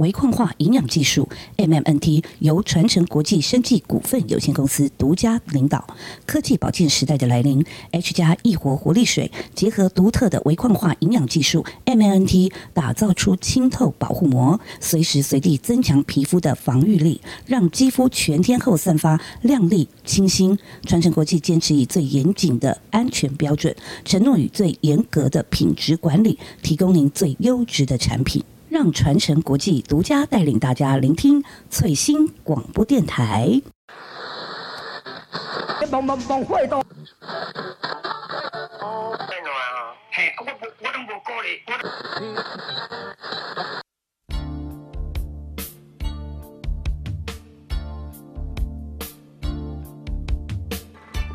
微矿化营养技术 （MMNT） 由传承国际生技股份有限公司独家领导。科技保健时代的来临，H 加益活活力水结合独特的微矿化营养技术 MMNT，打造出清透保护膜，随时随地增强皮肤的防御力，让肌肤全天候散发亮丽清新。传承国际坚持以最严谨的安全标准，承诺与最严格的品质管理，提供您最优质的产品。让传承国际独家带领大家聆听翠星广播电台。帮帮帮会到。嘿，我无我拢无鼓励，我。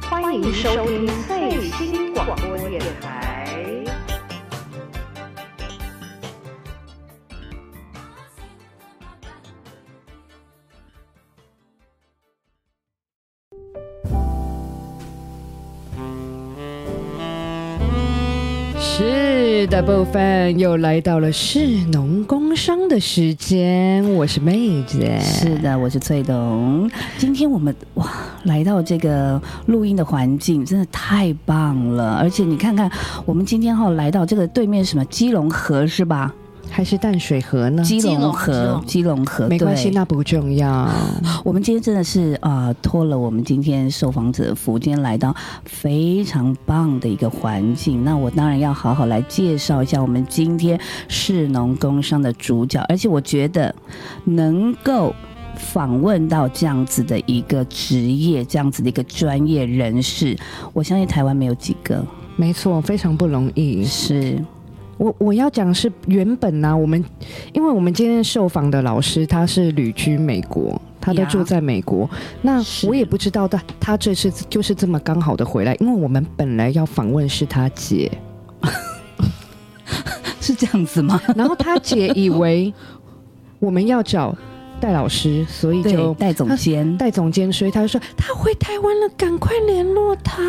欢迎收听最新广播电台。的部分又来到了市农工商的时间，我是妹子。是的，我是翠董。今天我们哇，来到这个录音的环境，真的太棒了。而且你看看，我们今天哈来到这个对面什么基隆河是吧？还是淡水河呢？基隆河，基隆河，没关系，那不重要。我们今天真的是啊、呃托了我们今天受访者的福，今天来到非常棒的一个环境。那我当然要好好来介绍一下我们今天市农工商的主角，而且我觉得能够。访问到这样子的一个职业，这样子的一个专业人士，我相信台湾没有几个。没错，非常不容易。是，我我要讲是原本呢、我们因为我们今天受访的老师他是旅居美国，他都住在美国。那我也不知道他他这次就是这么刚好的回来，因为我们本来要访问是他姐，是这样子吗？然后他姐以为我们要找戴老师，所以就，戴总监，戴总监，所以他就说他回台湾了，赶快联络他，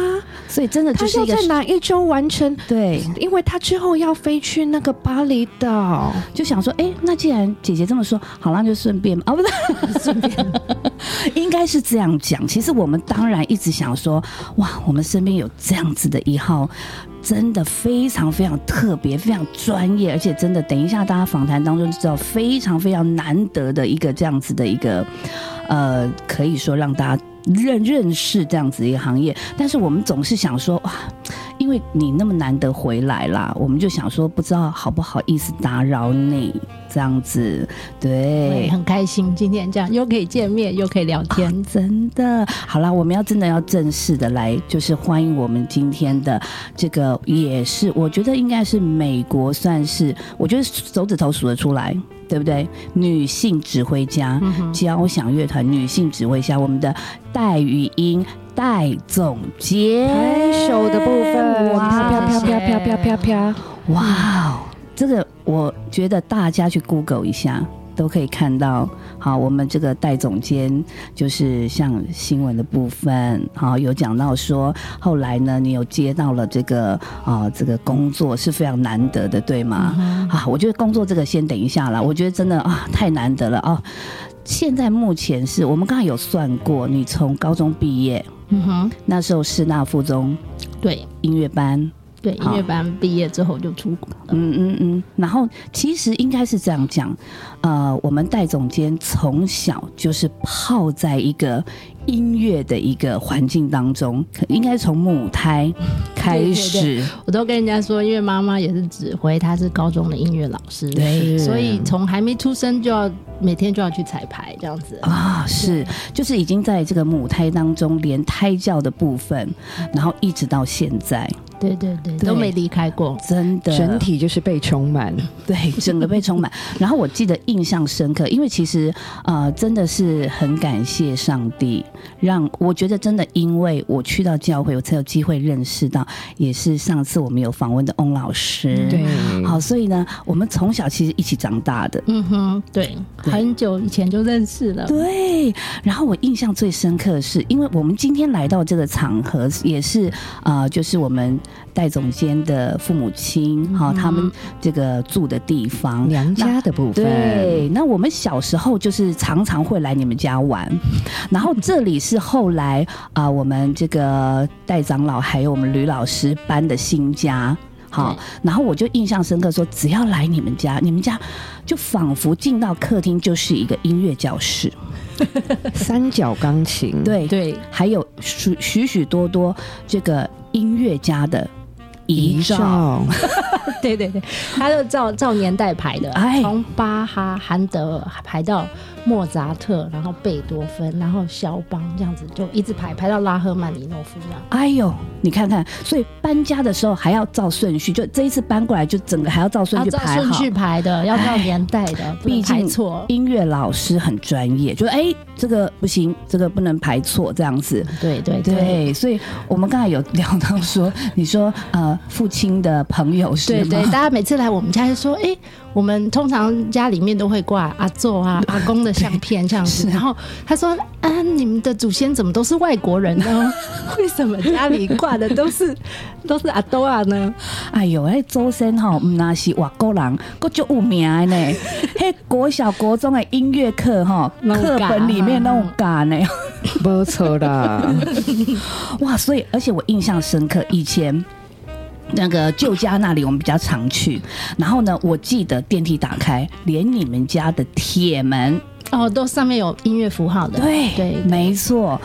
所以真的他要就是一个在哪一周完成。对，因为他之后要飞去那个巴厘岛，就想说，哎、那既然姐姐这么说，好那，就顺便 啊，不是 顺便，应该是这样讲。其实我们当然一直想说，哇，我们身边有这样子的一号。真的非常非常特别，非常专业，而且真的，等一下大家访谈当中就知道，非常非常难得的一个这样子的一个，呃，可以说让大家认认识这样子一个行业。但是我们总是想说，哇，因为你那么难得回来啦，我们就想说，不知道好不好意思打扰你这样子，对，对。很开心今天这样又可以见面，又可以聊天。啊真的，好啦，我们要真的要正式的来，就是欢迎我们今天的这个，也是我觉得应该是美国算是，我觉得手指头数得出来，对不对？女性指挥家，交响乐团女性指挥家，我们的戴雨音戴总监，拍手的部分，哇，啪啪啪啪啪啪啪，哇哦，这个我觉得大家去 Google 一下都可以看到。好，我们这个戴总监就是像新闻的部分，好有讲到说后来呢，你有接到了这个啊，这个工作是非常难得的，对吗？啊，我觉得工作这个先等一下了，我觉得真的啊，太难得了哦。现在目前是我们刚才有算过，你从高中毕业。嗯哼，那时候师大附中对。音乐班，对，音乐班毕业之后就出国了。嗯嗯嗯，然后其实应该是这样讲，呃，我们戴总监从小就是泡在一个音乐的一个环境当中，可应该从母胎 开始，我都跟人家说，因为妈妈也是指挥，她是高中的音乐老师，对。所以从还没出生就要每天就要去彩排这样子。啊，是，就是已经在这个母胎当中，连胎教的部分，然后一直到现在，对对对，对都没离开过。真的整体就是被充满。对，整个被充满。然后我记得印象深刻，因为其实呃，真的是很感谢上帝，让我觉得真的，因为我去到教会，我才有机会认识到，也是上次我们有访问的翁老师。对，好，所以呢，我们从小其实一起长大的。嗯哼，对，对很久以前就认识了。对，然后我印象最深刻的是，因为我们今天来到这个场合，也是啊、呃就是我们戴总监的父母亲哈、他们这个住的地方。娘家的部分，对，那我们小时候就是常常会来你们家玩，然后这里是后来啊、我们这个戴长老还有我们吕老师搬的新家。好，然后我就印象深刻说，只要来你们家，你们家就仿佛进到客厅就是一个音乐教室，三角钢琴，，对，对，还有许许许多多这个音乐家的遗照，对对对，他就照照年代排的哎，从巴哈、韩德尔排到莫扎特，然后贝多芬，然后肖邦这样子就一直排排到拉赫曼尼诺夫这样。哎呦，你看看，所以搬家的时候还要照顺序，就这一次搬过来就整个还要照顺序排顺序排的，要照年代的，不能毕竟排错。音乐老师很专业，就哎，这个不行，这个不能排错，这样子。对对对对，所以我们刚才有聊到说，你说呃，父亲的朋友是吗？对对，大家每次来我们家就说，哎、我们通常家里面都会挂阿祖啊、阿公的相片这样子。然后他说，啊，你们的祖先怎么都是外国人呢？为什么家里挂的都是 都是阿多啊呢？哎呦，哎，周深哈，唔那是外国人，个就有名的呢。嘿，国小国中的音乐课哈，课本里面那种嘎呢。没错啦，哇，所以而且我印象深刻，以前。那个旧家那里我们比较常去，然后呢，我记得电梯打开，连你们家的铁门，哦，都上面有音乐符号的。对对，没错，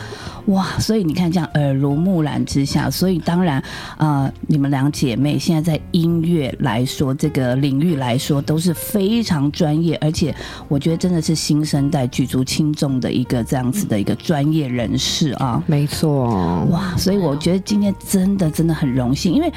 哇，所以你看这样耳濡目染之下，所以当然，呃，你们两姐妹现在在音乐来说这个领域来说都是非常专业，而且我觉得真的是新生代举足轻重的一个这样子的一个专业人士啊。没错，哇，所以我觉得今天真的真的很荣幸，因为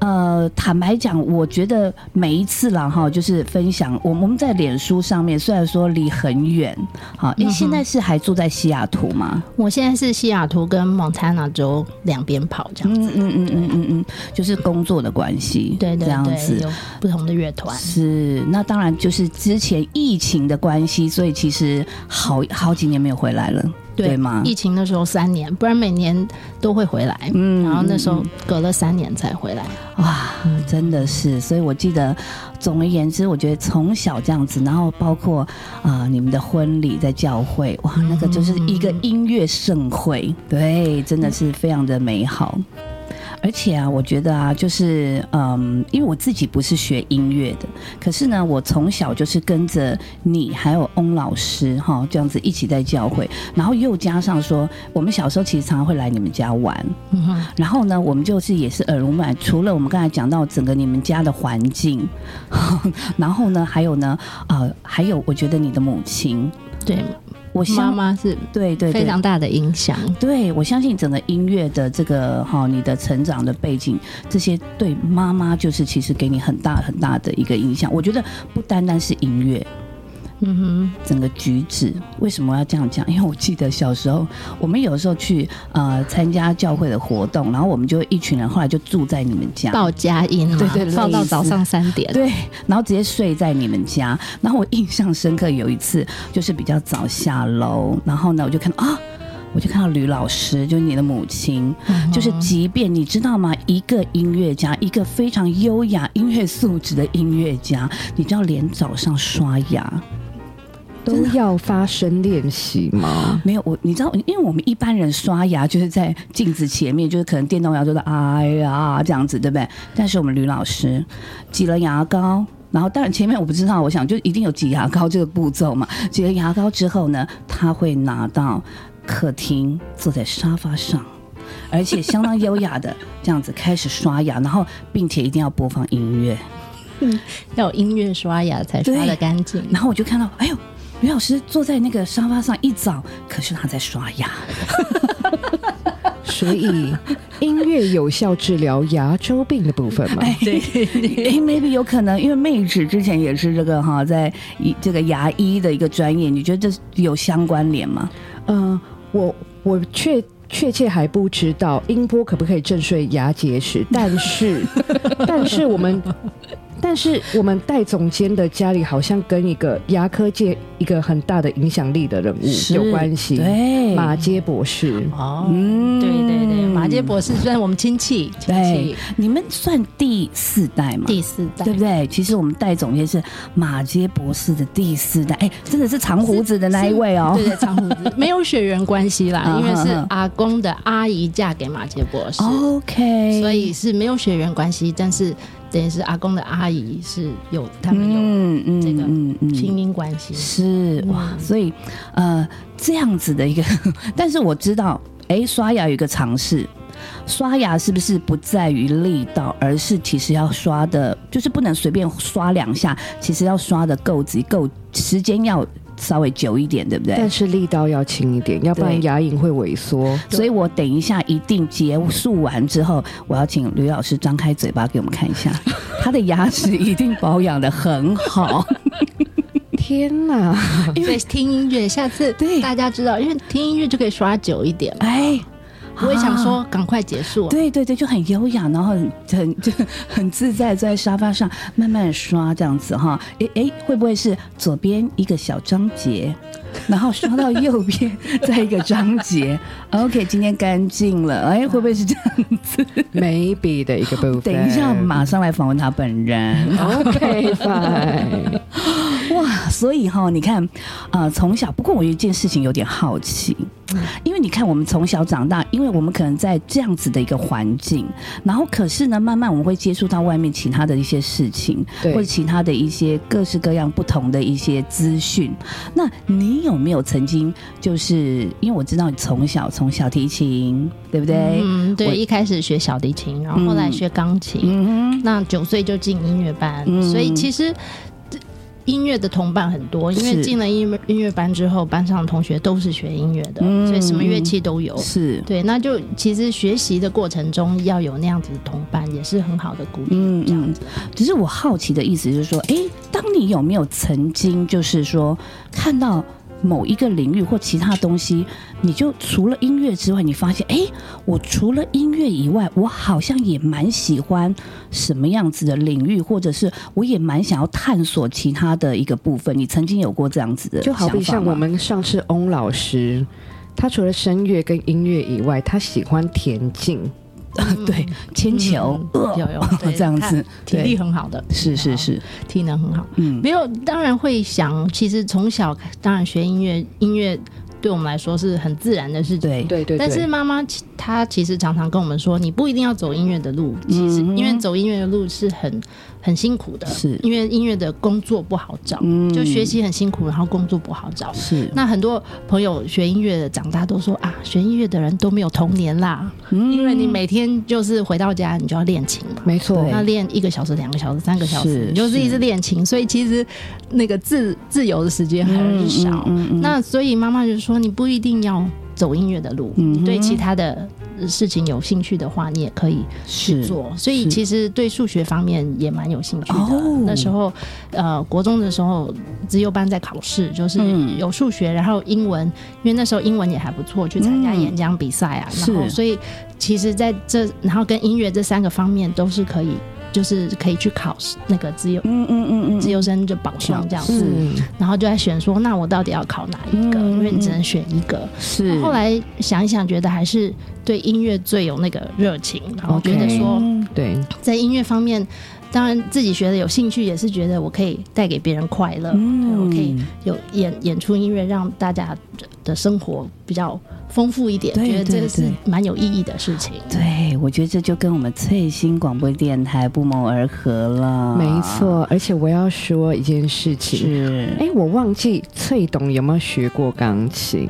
呃，坦白讲，我觉得每一次啦哈，就是分享我们我们在脸书上面，虽然说离很远，好，因为现在是还住在西雅图吗，我现在是西雅图跟蒙塔纳州两边跑这样子。嗯嗯嗯嗯嗯嗯，就是工作的关系，对对对，这样子。有不同的乐团。是，那当然就是之前疫情的关系，所以其实好好几年没有回来了，对吗？疫情的时候三年，不然每年都会回来。嗯然后那时候隔了三年才回来。哇，真的是，所以我记得，总而言之，我觉得从小这样子，然后包括啊、呃你们的婚礼在教会，哇，那个就是一个音乐盛会，对，真的是非常的美好。而且啊，我觉得啊，就是嗯，因为我自己不是学音乐的，可是呢，我从小就是跟着你还有翁老师哈这样子一起在教会，然后又加上说，我们小时候其实常常会来你们家玩，然后呢，我们就是也是耳濡目染，除了我们刚才讲到整个你们家的环境，然后呢，还有呢，呃，还有我觉得你的母亲，对，妈我妈妈是对对对非常大的影响。对，我相信整个音乐的这个哈，你的成长的背景，这些对妈妈就是其实给你很大很大的一个影响。我觉得不单单是音乐，嗯哼整个举止，为什么要这样讲？因为我记得小时候，我们有时候去呃参加教会的活动，然后我们就一群人后来就住在你们家，。报佳音嘛，对对类似放到早上三点。对，然后直接睡在你们家。然后我印象深刻，有一次就是比较早下楼，然后呢，我就看到啊，我就看到吕老师，就是你的母亲，嗯就是即便你知道吗，一个音乐家，一个非常优雅音乐素质的音乐家，你知道连早上刷牙。都要发声练习吗？没有我，你知道，因为我们一般人刷牙就是在镜子前面，就是可能电动牙刷的哎呀这样子，对不对？但是我们吕老师挤了牙膏，然后当然前面我不知道，我想就一定有挤牙膏这个步骤嘛。挤了牙膏之后呢，他会拿到客厅，坐在沙发上。而且相当优雅的这样子开始刷牙，然后并且一定要播放音乐，嗯要有音乐刷牙才刷的干净。然后我就看到，哎呦，吕老师坐在那个沙发上一早，可是他在刷牙。所以音乐有效治疗牙周病的部分嘛？对，哎，maybe 有可能，因为妹纸之前也是这个哈，在一这个牙医的一个专业，你觉得这有相关联吗？嗯、我我确确切还不知道音波可不可以震碎牙结石，但是 但是我们。但是我们戴总监的家里好像跟一个牙科界一个很大的影响力的人物是有关系，对，马杰博士。哦，嗯。对对对，马杰博士虽然我们亲戚，亲对戚，你们算第四代嘛？第四代。对不对？其实我们戴总监是马杰博士的第四代，哎，真的是长胡子的那一位哦。对对，长胡子。没有血缘关系啦，嗯因为是阿公的阿姨嫁给马杰博士，OK，所以是没有血缘关系，但是等于是阿公的阿姨是有他们有嗯嗯这个嗯嗯亲姻关系。是哇，所以呃这样子的一个，但是我知道，哎，刷牙有一个尝试。刷牙是不是不在于力道，而是其实要刷的，就是不能随便刷两下，其实要刷的够急够，时间要稍微久一点，对不对？但是力道要轻一点，要不然牙龈会萎缩。所以我等一下一定结束完之后，我要请吕老师张开嘴巴给我们看一下，他的牙齿一定保养的很好。天哪！因为听音乐，下次对大家知道，因为听音乐就可以刷久一点。哎，我也想啊说，赶快结束。对对对，就很优雅，然后很很 就很自在，坐在沙发上慢慢刷这样子哈。诶诶，会不会是左边一个小章节，然后刷到右边再一个章节？OK，今天干净了，哎，会不会是这样子？眉笔的一个部分。等一下马上来访问他本人。OK fine。哇，所以哈，你看，呃，从小，不过我有一件事情有点好奇，因为你看，我们从小长大，因为我们可能在这样子的一个环境，然后可是呢，慢慢我们会接触到外面其他的一些事情，对或者其他的一些各式各样不同的一些资讯。那你有没有曾经就是，因为我知道你从小从小提琴，对不对？嗯，我对，一开始学小提琴，然后后来学钢琴，嗯哼，那九岁就进音乐班，嗯所以其实。音乐的同伴很多，因为进了音乐音乐班之后，班上的同学都是学音乐的，嗯所以什么乐器都有。是，对，那就其实学习的过程中要有那样子的同伴，也是很好的鼓励。嗯这样子，只是我好奇的意思就是说，哎，当你有没有曾经就是说看到某一个领域或其他东西，你就除了音乐之外，你发现，诶，我除了音乐以外，我好像也蛮喜欢什么样子的领域，或者是我也蛮想要探索其他的一个部分。你曾经有过这样子的就好比像我们上次翁老师，他除了声乐跟音乐以外，他喜欢田径。对铅球，嗯有有 对这样子，体力，很好的，是是是，体能很好。嗯没有，当然会想，其实从小当然学音乐，音乐对我们来说是很自然的事情。对对对对。但是妈妈她其实常常跟我们说，你不一定要走音乐的路，其实因为走音乐的路是很很辛苦的，是。因为音乐的工作不好找，嗯。就学习很辛苦，然后工作不好找。是，那很多朋友学音乐的长大都说啊，学音乐的人都没有童年啦，嗯。因为你每天就是回到家你就要练琴嘛，没错。对，那练一个小时、两个小时、三个小时，你就是一直练琴，所以其实那个自自由的时间还是少。那所以妈妈就说，你不一定要走音乐的路，嗯对其他的事情有兴趣的话，你也可以去做。所以其实对数学方面也蛮有兴趣的。哦那时候，呃，国中的时候，资优班在考试，就是嗯有数学，然后英文，因为那时候英文也还不错，去参加嗯演讲比赛啊，是然后所以其实在这，然后跟音乐这三个方面都是可以。就是可以去考那个自由嗯嗯嗯嗯，自由生就保送这样子，嗯，然后就在选说，那我到底要考哪一个？嗯因为你只能选一个。是。后来想一想，觉得还是对音乐最有那个热情，然后觉得说，对，在音乐方面，当然自己学的有兴趣，也是觉得我可以带给别人快乐，我可以有演演出音乐，让大家的生活比较丰富一点，对觉得这个是蛮有意义的事情。对，我觉得这就跟我们翠星广播电台不谋而合了。没，错。而且我要说一件事情，是哎，我忘记翠董有没有学过钢琴。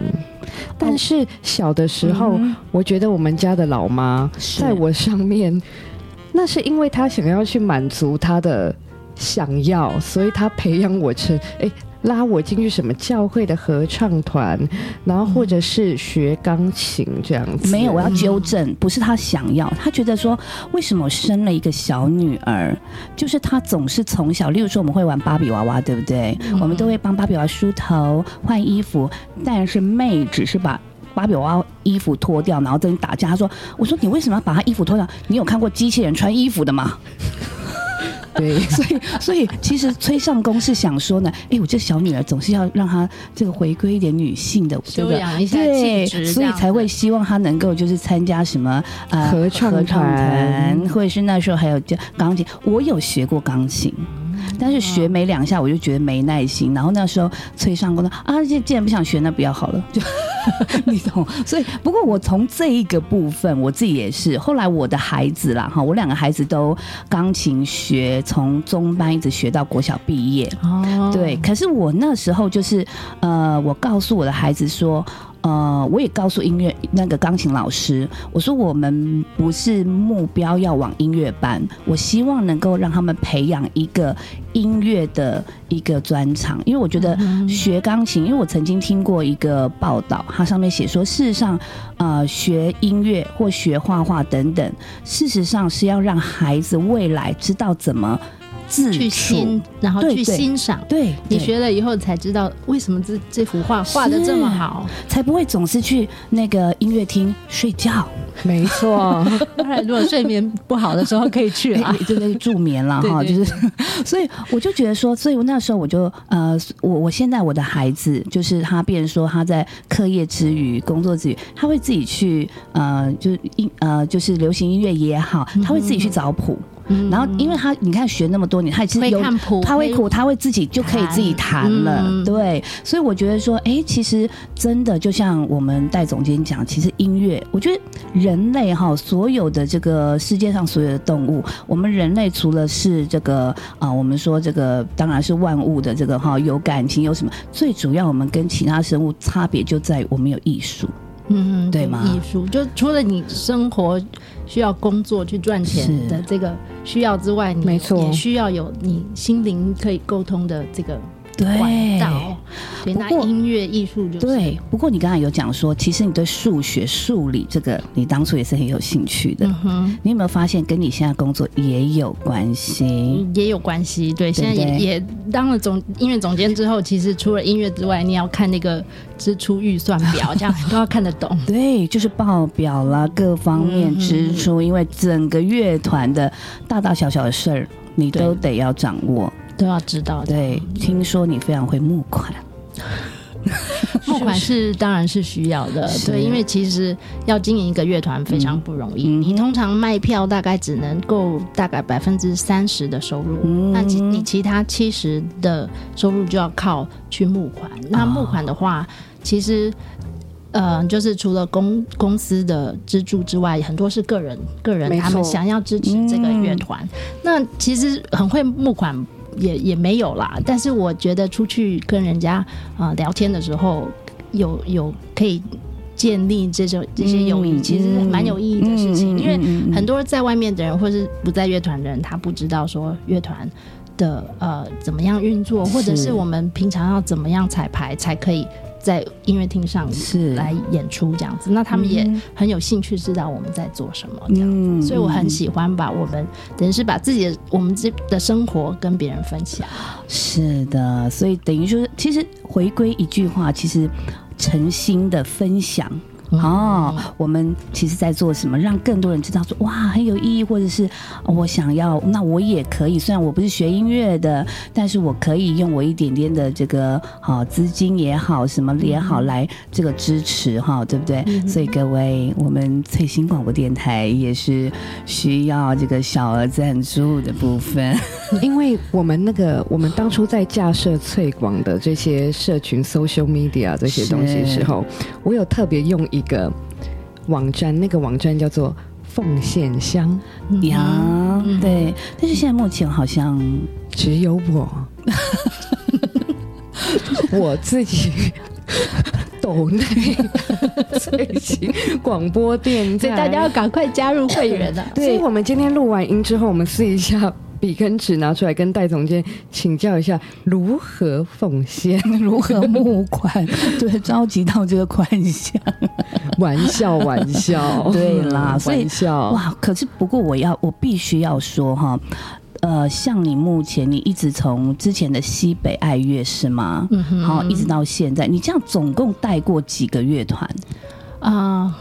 但是小的时候，嗯我觉得我们家的老妈在我上面，那是因为她想要去满足她的想要，所以她培养我成哎。拉我进去什么教会的合唱团，然后或者是学钢琴这样子。没有，我要纠正，不是他想要，他觉得说，为什么生了一个小女儿，就是他总是从小，例如说我们会玩芭比娃娃，对不对？我们都会帮芭比娃娃梳头、换衣服，但是妹只是把。芭比娃娃衣服脱掉，然后跟你打架。他说：“我说你为什么要把她衣服脱掉？你有看过机器人穿衣服的吗？”对，所以，所以其实崔尚宫是想说呢，哎，我这小女儿总是要让她这个回归一点女性的这修个养一下对气质，所以才会希望她能够就是参加什么呃合唱团团，或者是那时候还有就钢琴，我有学过钢琴。但是学没两下我就觉得没耐心，然后那时候崔尚宫说啊，既既然不想学，那不要好了，就 你懂。所以不过我从这一个部分，我自己也是。后来我的孩子啦，哈，我两个孩子都钢琴学，从中班一直学到国小毕业。哦，对，可是我那时候就是，呃，我告诉我的孩子说，呃，我也告诉音乐那个钢琴老师，我说我们不是目标要往音乐班，我希望能够让他们培养一个音乐的一个专长，因为我觉得学钢琴，因为我曾经听过一个报道，它上面写说，事实上，呃，学音乐或学画画等等，事实上是要让孩子未来知道怎么自去欣，然后去欣赏。对，你对学了以后才知道为什么这这幅画画的这么好。才不会总是去那个音乐厅睡觉，没错，当然，如果睡眠不好的时候可以去啊。对对，助眠了哈，就是，所以我就觉得说，所以我那时候我就呃，我我现在我的孩子就是他，变成说他在课业之余、工作之余，他会自己去呃，就是音呃，就是流行音乐也好，他会自己去找谱。然后，因为他你看学那么多年，他其实有会看谱他会谱，他会自己就可以自己弹了。嗯对，所以我觉得说，哎，其实真的就像我们戴总监讲，其实音乐，我觉得人类哈，所有的这个世界上所有的动物，我们人类除了是这个啊、我们说这个当然是万物的这个哈有感情有什么，最主要我们跟其他生物差别就在于我们有艺术。嗯，对吗？艺术就除了你生活需要工作去赚钱的这个需要之外，你没错。也需要有你心灵可以沟通的这个管对道。对，那不过音乐艺术就是对，不过你刚才有讲说，其实你对数学、数理这个，你当初也是很有兴趣的。嗯哼。你有没有发现跟你现在工作也有关系？也有关系，对，现在也对也当了总音乐总监之后，其实除了音乐之外，你要看那个支出预算表，这样都要看得懂。对，就是报表啦，各方面支出，因为整个乐团的大大小小的事儿，你都得要掌握。都要知道。对，听说你非常会募款，募款是当然是需要的，对，因为其实要经营一个乐团非常不容易。嗯你通常卖票大概只能够大概百分之三十的收入，嗯那其你其他七十的收入就要靠去募款。那募款的话，其实。呃，就是除了公公司的资助之外，很多是个人个人他们想要支持这个乐团。那其实很会募款也也没有啦，但是我觉得出去跟人家啊、呃聊天的时候，有有可以建立这种这些友谊，嗯其实蛮有意义的事情。因为很多在外面的人，或是不在乐团的人，他不知道说乐团的呃怎么样运作，或者是是我们平常要怎么样彩排才可以。在音乐厅上是来演出这样子，那他们也嗯很有兴趣知道我们在做什么这样子，嗯所以我很喜欢把我们等于是把自己的我们这的生活跟别人分享。是的，所以等于说，其实回归一句话，其实诚心的分享。哦，我们其实在做什么，让更多人知道说哇很有意义，或者是哦我想要，那我也可以。虽然我不是学音乐的，但是我可以用我一点点的这个好资金也好，什么也好来这个支持哈，对不对？所以各位，我们翠新广播电台也是需要这个小额赞助的部分。因为我们那个我们当初在架设翠广的这些社群 social media 这些东西的时候，我有特别用一个网站，那个网站叫做奉献箱，呀，嗯对，但是现在目前好像只有我，我自己。抖内最新广播电台，所以大家要赶快加入会员啊！所以我们今天录完音之后，我们试一下笔跟纸拿出来，跟戴总监请教一下如何奉献。如何募款，对，召集到这个款项。玩笑，玩笑，对啦所以玩笑。哇，可是不过我要，我必须要说哈。呃，像你目前，你一直从之前的西北爱乐是吗？嗯哼好，一直到现在，你这样总共带过几个乐团？啊，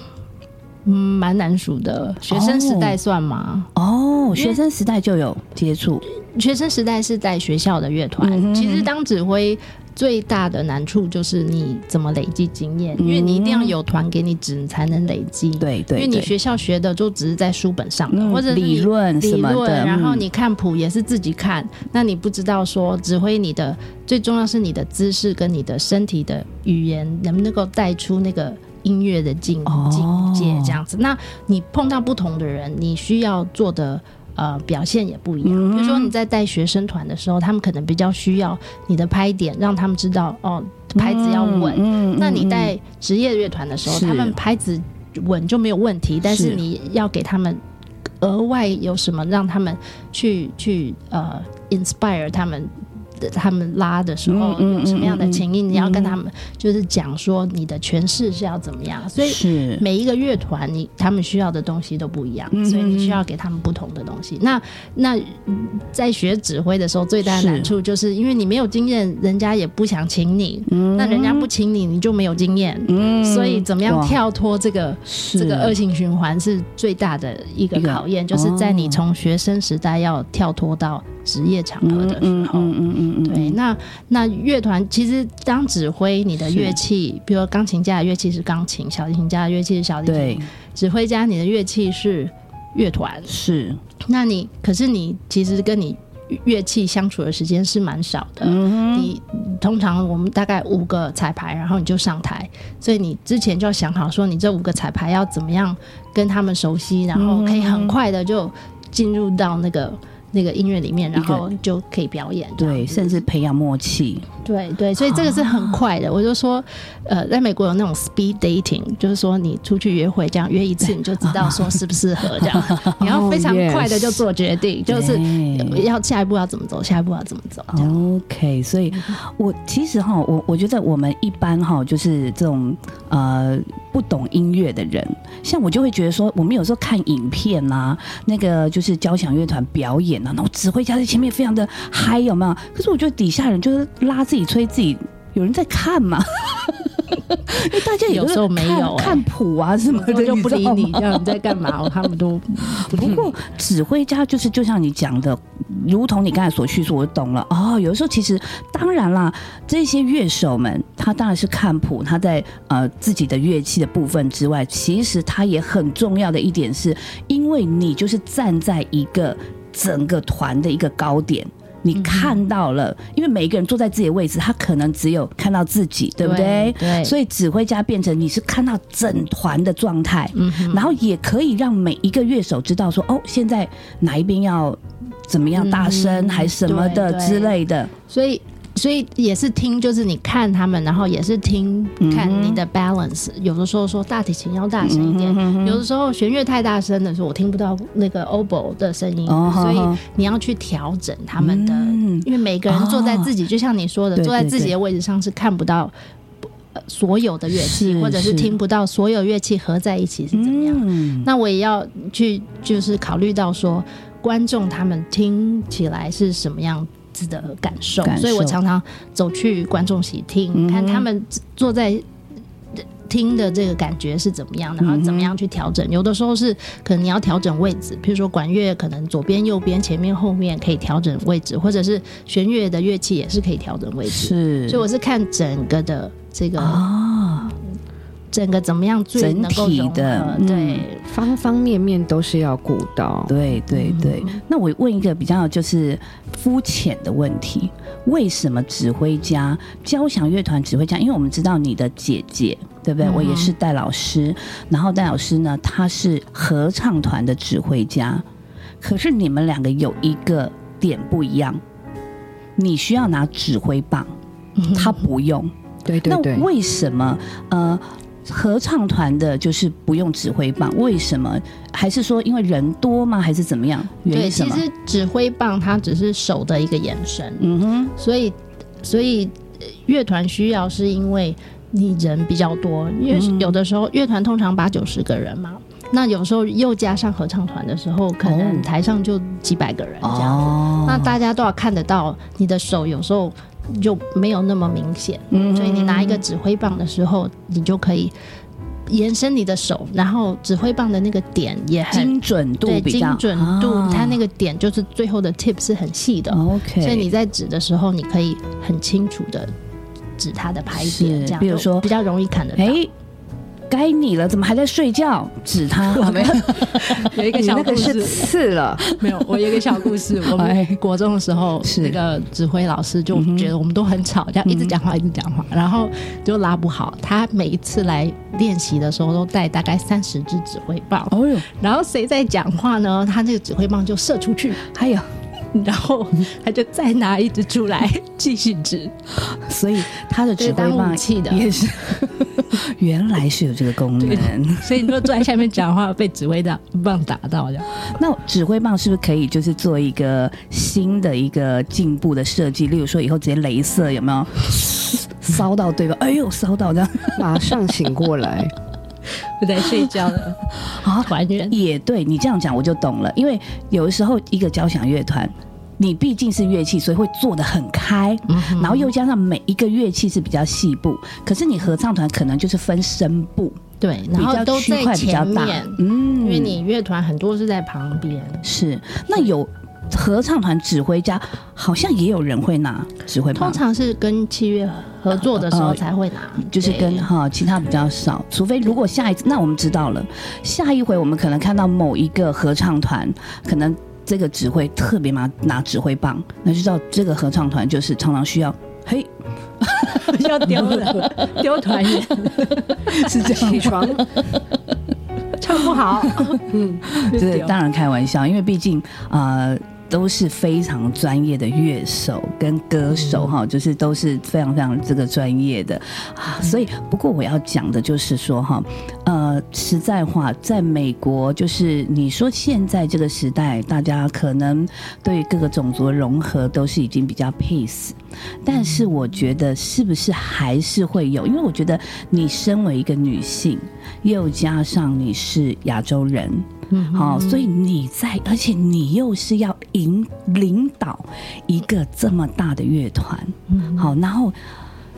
嗯，蛮难数的。学生时代算吗？哦，学生时代就有接触，学生时代是在学校的乐团，嗯其实当指挥。最大的难处就是你怎么累积经验，因为你一定要有团给你指，你才能累积。对对，因为你学校学的就只是在书本上的，嗯或者理论理论，然后你看谱也是自己看，那你不知道说指挥你的最重要是你的姿势跟你的身体的语言能不能够带出那个音乐的境哦境界这样子。那你碰到不同的人，你需要做的。呃，表现也不一样。嗯比如说你在带学生团的时候，他们可能比较需要你的拍点，让他们知道哦，拍子要稳。嗯那你带职业乐团的时候，他们拍子稳就没有问题，但是是你要给他们额外有什么让他们去去呃 inspire 他们。他们拉的时候有什么样的情谊，你要跟他们就是讲说你的诠释是要怎么样，所以是。每一个乐团你他们需要的东西都不一样，嗯所以你需要给他们不同的东西。那那嗯在学指挥的时候，最大的难处就是因为你没有经验，人家也不想请你，那人家不请你，你就没有经验。嗯。所以怎么样跳脱这个这个恶性循环是最大的一个考验，就是在你从学生时代要跳脱到职业场合的时候。嗯嗯嗯嗯，对，那那乐团其实当指挥，你的乐器，比如说钢琴家的乐器是钢琴，小提琴家的乐器是小提琴，指挥家你的乐器是乐团。是，那你可是你其实跟你乐器相处的时间是蛮少的。嗯你通常我们大概五个彩排，然后你就上台，所以你之前就要想好说你这五个彩排要怎么样跟他们熟悉，然后可以很快的就进入到那个。那个音乐里面，然后就可以表演。对，甚至培养默契，对对，所以这个是很快的。我就说，呃，在美国有那种 speed dating，就是说你出去约会，这样约一次你就知道说适不适合这样，你要非常快的就做决定，就是要下一步要怎么走，下一步要怎么走。OK，所以我其实哈，我我觉得我们一般哈，就是这种呃不懂音乐的人，像我就会觉得说，我们有时候看影片啊，那个就是交响乐团表演啊，然后指挥家在前面非常的嗨，有没有？可是我觉得底下人就是拉自己吹自己，有人在看吗。因为大家有时候没看有欸看谱啊什么的，就不理你，这样你在干嘛？他们都不不过指挥家就是就像你讲的，如同你刚才所叙述，我懂了哦。有的时候其实当然啦，这些乐手们他当然是看谱，他在呃自己的乐器的部分之外，其实他也很重要的一点是，因为你就是站在一个整个团的一个高点。你看到了，因为每一个人坐在自己的位置，他可能只有看到自己，对不对？对，所以指挥家变成你是看到整团的状态，嗯然后也可以让每一个乐手知道说，哦，现在哪一边要怎么样大声，嗯还什么的之类的。所以所以也是听，就是你看他们，然后也是听看你的 balance。有的时候说大提琴要大声一点，嗯有的时候弦乐太大声的时候，我听不到那个 oboe 的声音，哦所以你要去调整他们的，嗯因为每个人坐在自己，就像你说的，对坐在自己的位置上是看不到。呃所有的乐器，是或者是是听不到所有乐器合在一起是怎么样？嗯，那我也要去，就是考虑到说，观众他们听起来是什么样子的感受，感受所以我常常走去观众席听，嗯看他们坐在。听的这个感觉是怎么样，然后怎么样去调整？有的时候是可能你要调整位置，比如说管乐可能左边、右边、前面、后面可以调整位置，或者是弦乐的乐器也是可以调整位置。是，所以我是看整个的这个、啊，整个怎么样最整能够融合，体的嗯对。方方面面都是要顾到。对对对。那我问一个比较就是肤浅的问题：为什么指挥家、交响乐团指挥家？因为我们知道你的姐姐，对不对？嗯我也是戴老师，然后戴老师呢，他是合唱团的指挥家。可是你们两个有一个点不一样，你需要拿指挥棒，他不用。对对对那，为什么呃合唱团的就是不用指挥棒？为什么？还是说因为人多吗？还是怎么样？原对，因是什么？其实指挥棒它只是手的一个延伸，嗯哼，所以所以呃乐团需要是因为你人比较多，因为嗯有的时候乐团通常八九十个人嘛，那有时候又加上合唱团的时候，可能哦台上就几百个人这样子，哦那大家都要看得到你的手，有时候就没有那么明显，嗯所以你拿一个指挥棒的时候，你就可以延伸你的手，然后指挥棒的那个点也很精准度对比较精准度，啊它那个点就是最后的 tip 是很细的，OK，所以你在指的时候，你可以很清楚的指它的拍是点，这样比如说比较容易看得到。哎。该你了，怎么还在睡觉？指他，有。没有？有一个小故事。是，刺了，没有，我有一个小故事。我哎们国中的时候，那个指挥老师就觉得我们都很吵，这样一直讲话，一直讲话，然后就拉不好。他每一次来练习的时候，都带大概三十支指挥棒，哦呦，然后谁在讲话呢？他那个指挥棒就射出去，还有，然后他就再拿一支出来 继续指。所以他的指挥棒武器的也是，原来是有这个功能。所以你说坐在下面讲话，被指挥的棒打到的。那指挥棒是不是可以就是做一个新的一个进步的设计？例如说以后直接镭射有没有 烧到对方？哎呦，烧到这样马上醒过来。不在睡觉的 啊团员，也对你这样讲我就懂了，因为有的时候一个交响乐团。你毕竟是乐器，所以会做的很开，然后又加上每一个乐器是比较细部，可是你合唱团可能就是分声部，对，然后都在前面，，嗯，因为你乐团很多是在旁边。是。那有合唱团指挥家，好像也有人会拿指挥棒通，常是跟七月合作的时候呃才会拿，就是跟哈其他比较少，除非如果下一次，那我们知道了，下一回我们可能看到某一个合唱团，可能这个指挥特别拿拿指挥棒，那就知道这个合唱团就是常常需要。嘿，要丢的丢团员，是这起床，唱不好，嗯，这当然开玩笑，因为毕竟呃都是非常专业的乐手跟歌手哈，就是都是非常非常这个专业的啊。所以不过我要讲的就是说哈，呃，实在话，在美国就是你说现在这个时代，大家可能对各个种族融合都是已经比较 peace，但是我觉得是不是还是会有？因为我觉得你身为一个女性，又加上你是亚洲人。好，所以你在，而且你又是要引领导一个这么大的乐团，嗯。好，然后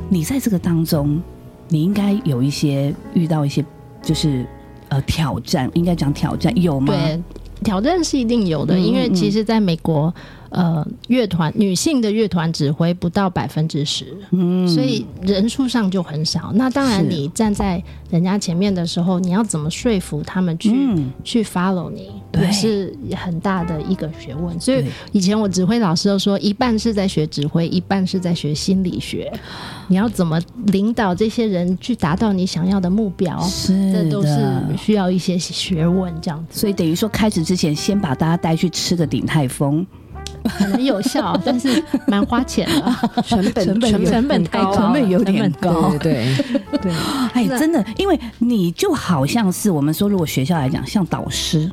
你在这个当中，你应该有一些遇到一些就是呃挑战，应该讲挑战有吗？对，挑战是一定有的，嗯因为嗯。其实在美国，呃，乐团女性的乐团指挥不到百分之十，嗯所以人数上就很少。那当然，你站在人家前面的时候，你要怎么说服他们去、嗯去 follow 你，对也是很大的一个学问。所以以前我指挥老师都说，一半是在学指挥，一半是在学心理学。你要怎么领导这些人去达到你想要的目标？是这都是。需要一些学问，这样子所以等于说，开始之前先把大家带去吃个鼎泰丰，可能有效，但是蛮花钱的。成本成本成本太高了成本有点高。对对 对，哎，真的，因为你就好像是我们说，如果学校来讲，像导师。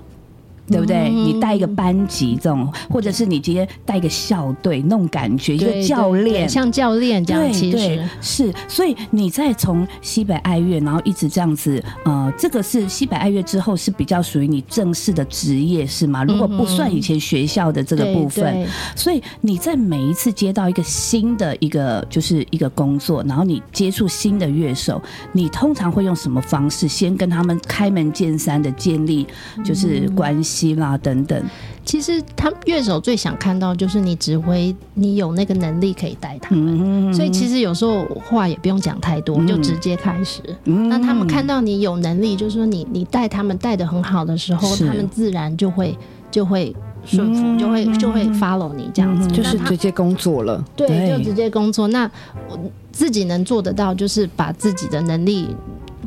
对不对？嗯。你带一个班级这种，或者是你直接带一个校队那种感觉，一个教练，像教练这样，对其对实是，所以你在从西北爱乐，然后一直这样子，呃，这个是西北爱乐之后是比较属于你正式的职业是吗？如果不算以前学校的这个部分，对。所以你在每一次接到一个新的一个就是一个工作，然后你接触新的乐手，你通常会用什么方式？先跟他们开门见山的建立就是关系啦等等？其实他乐手最想看到就是你指挥，你有那个能力可以带他们。嗯所以其实有时候话也不用讲太多，嗯就直接开始。嗯那他们看到你有能力，就是说你你带他们带的很好的时候，他们自然就会就会顺服，嗯就会就会 follow 你这样子。嗯就是直接工作了。对，对就直接工作。那我自己能做得到，就是把自己的能力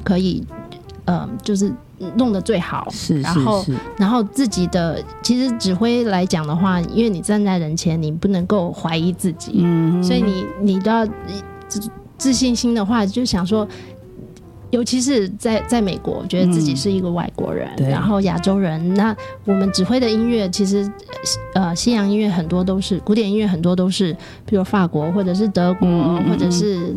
可以，呃，就是弄得最好。是然后是是，然后自己的其实指挥来讲的话，因为你站在人前，你不能够怀疑自己，嗯所以你你都要自自信心的话，就想说。尤其是在在美国，觉得自己是一个外国人，对然后亚洲人。那我们指挥的音乐，其实呃，西洋音乐很多都是古典音乐，很多都是，比如法国或者是德国，嗯嗯嗯或者是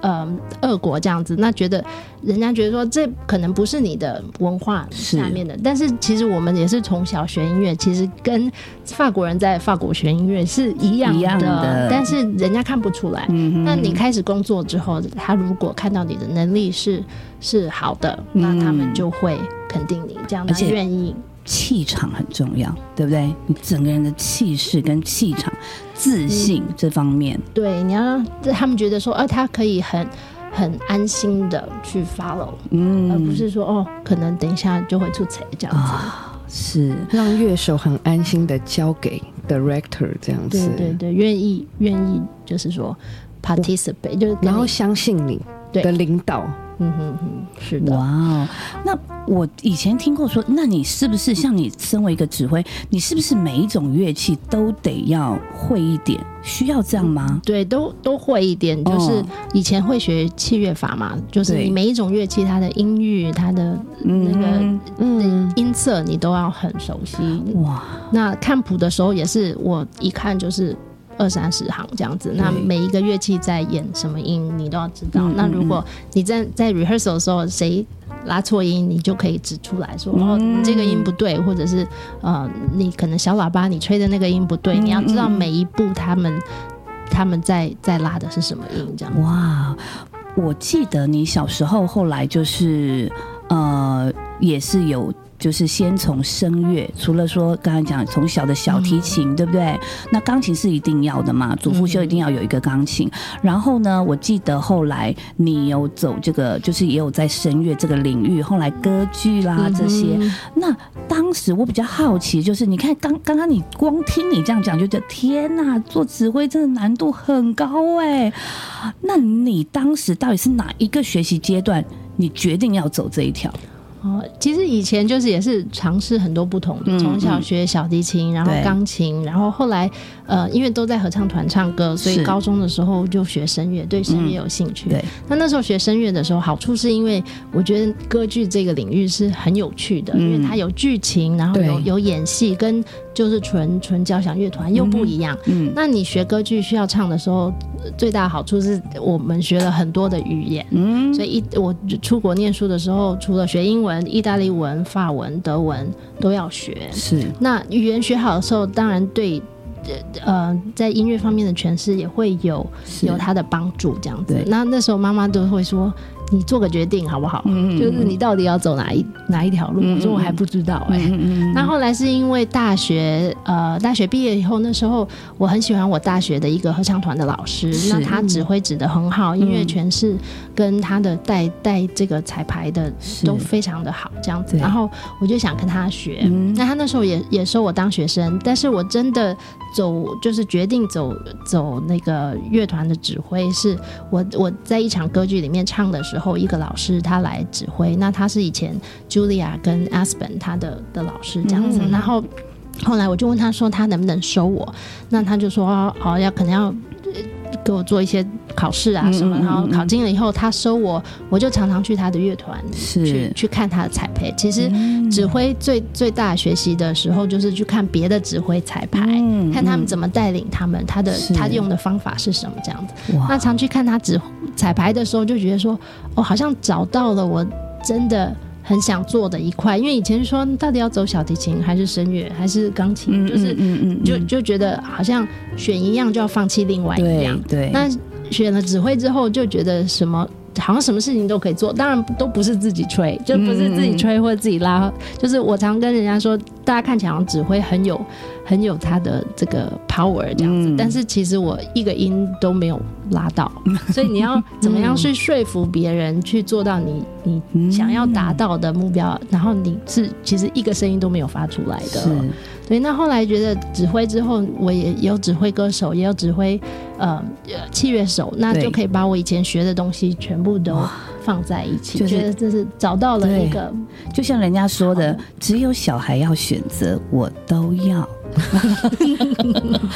呃俄国这样子，那觉得人家觉得说这可能不是你的文化下面的，但是其实我们也是从小学音乐，其实跟法国人在法国学音乐是一样的，但是人家看不出来。嗯那你开始工作之后，他如果看到你的能力是是好的，那他们就会肯定你，这样他而且愿意。气场很重要，对不对？你整个人的气势跟气场、自信这方面，对，你要让他们觉得说，啊，他可以很很安心的去 follow，、嗯，而不是说哦，可能等一下就会出彩这样子。啊，是让乐手很安心的交给 director 这样子对，对对，愿意愿意就是说 participate，就是然后相信你的领导。嗯哼哼，是的，哇哦！那我以前听过说，那你是不是像你身为一个指挥，你是不是每一种乐器都得要会一点？需要这样吗？对，都都会一点，就是哦以前会学器乐法嘛，就是你每一种乐器它的音域、它的那个嗯嗯，音色，你都要很熟悉。哇，那看谱的时候也是，我一看就是二三十行这样子。那每一个乐器在演什么音，你都要知道。嗯那如果你在在 rehearsal 的时候，谁拉错音，你就可以指出来说，哦，这个音不对，或者是呃，你可能小喇叭你吹的那个音不对，嗯你要知道嗯每一步他们他们在在拉的是什么音，这样。哇！我记得你小时候后来就是呃，也是有。就是先从声乐，除了说刚才讲从小的小提琴，对不对？那钢琴是一定要的嘛，主副修一定要有一个钢琴。然后呢，我记得后来你有走这个，就是也有在声乐这个领域，后来歌剧啦这些。那当时我比较好奇，就是你看刚刚刚你光听你这样讲，就觉得天呐，做指挥真的难度很高哎。那你当时到底是哪一个学习阶段，你决定要走这一条？哦，其实以前就是也是尝试很多不同的，嗯从小学小提琴，然后钢琴，然后后来呃，因为都在合唱团唱歌，所以高中的时候就学声乐，对声乐有兴趣。对，那那时候学声乐的时候，好处是因为我觉得歌剧这个领域是很有趣的，嗯因为它有剧情，然后有有演戏，跟就是纯纯交响乐团又不一样。嗯，那你学歌剧需要唱的时候，最大的好处是我们学了很多的语言，嗯所以一我出国念书的时候，除了学英文、意大利文、法文、德文都要学。是那语言学好的时候，当然对。呃，在音乐方面的诠释也会有有他的帮助，这样子。那那时候妈妈都会说：“你做个决定好不好？嗯嗯嗯就是你到底要走哪一哪一条路？”我说：“我还不知道哎、那后来是因为大学，呃，大学毕业以后，那时候我很喜欢我大学的一个合唱团的老师，那他指挥指的很好，音乐诠释跟他的带带这个彩排的都非常的好，这样子。然后我就想跟他学，嗯。那他那时候也也收我当学生，但是我真的走就是决定走走那个乐团的指挥，是我我在一场歌剧里面唱的时候，一个老师他来指挥，那他是以前 Julia 跟 Aspen 他的的老师这样子，嗯。然后后来我就问他说他能不能收我，那他就说哦要可能要。呃给我做一些考试啊什么，嗯嗯嗯然后考进了以后，他收我，我就常常去他的乐团去是。去看他的彩排。其实嗯。指挥最最大的学习的时候，就是去看别的指挥彩排，嗯看他们怎么带领他们，他的他用的方法是什么这样子。那常去看他指彩排的时候，就觉得说，哦，好像找到了我真的很想做的一块。因为以前说到底要走小提琴还是声乐还是钢琴，就是嗯嗯就就觉得好像选一样就要放弃另外一样。对，那选了指挥之后，就觉得什么好像什么事情都可以做，当然都不是自己吹，就不是自己吹或者自己拉，就是我常跟人家说，大家看起来好像指挥很有很有他的这个 power 这样子，嗯。但是其实我一个音都没有拉到，所以你要怎么样去说服别人去做到你你想要达到的目标，然后你是其实一个声音都没有发出来的，对，那后来觉得指挥之后，我也也有指挥歌手，也有指挥呃呃器乐手，那就可以把我以前学的东西全部都放在一起，就是觉得这是找到了对一个就像人家说的，只有小孩要选择，我都要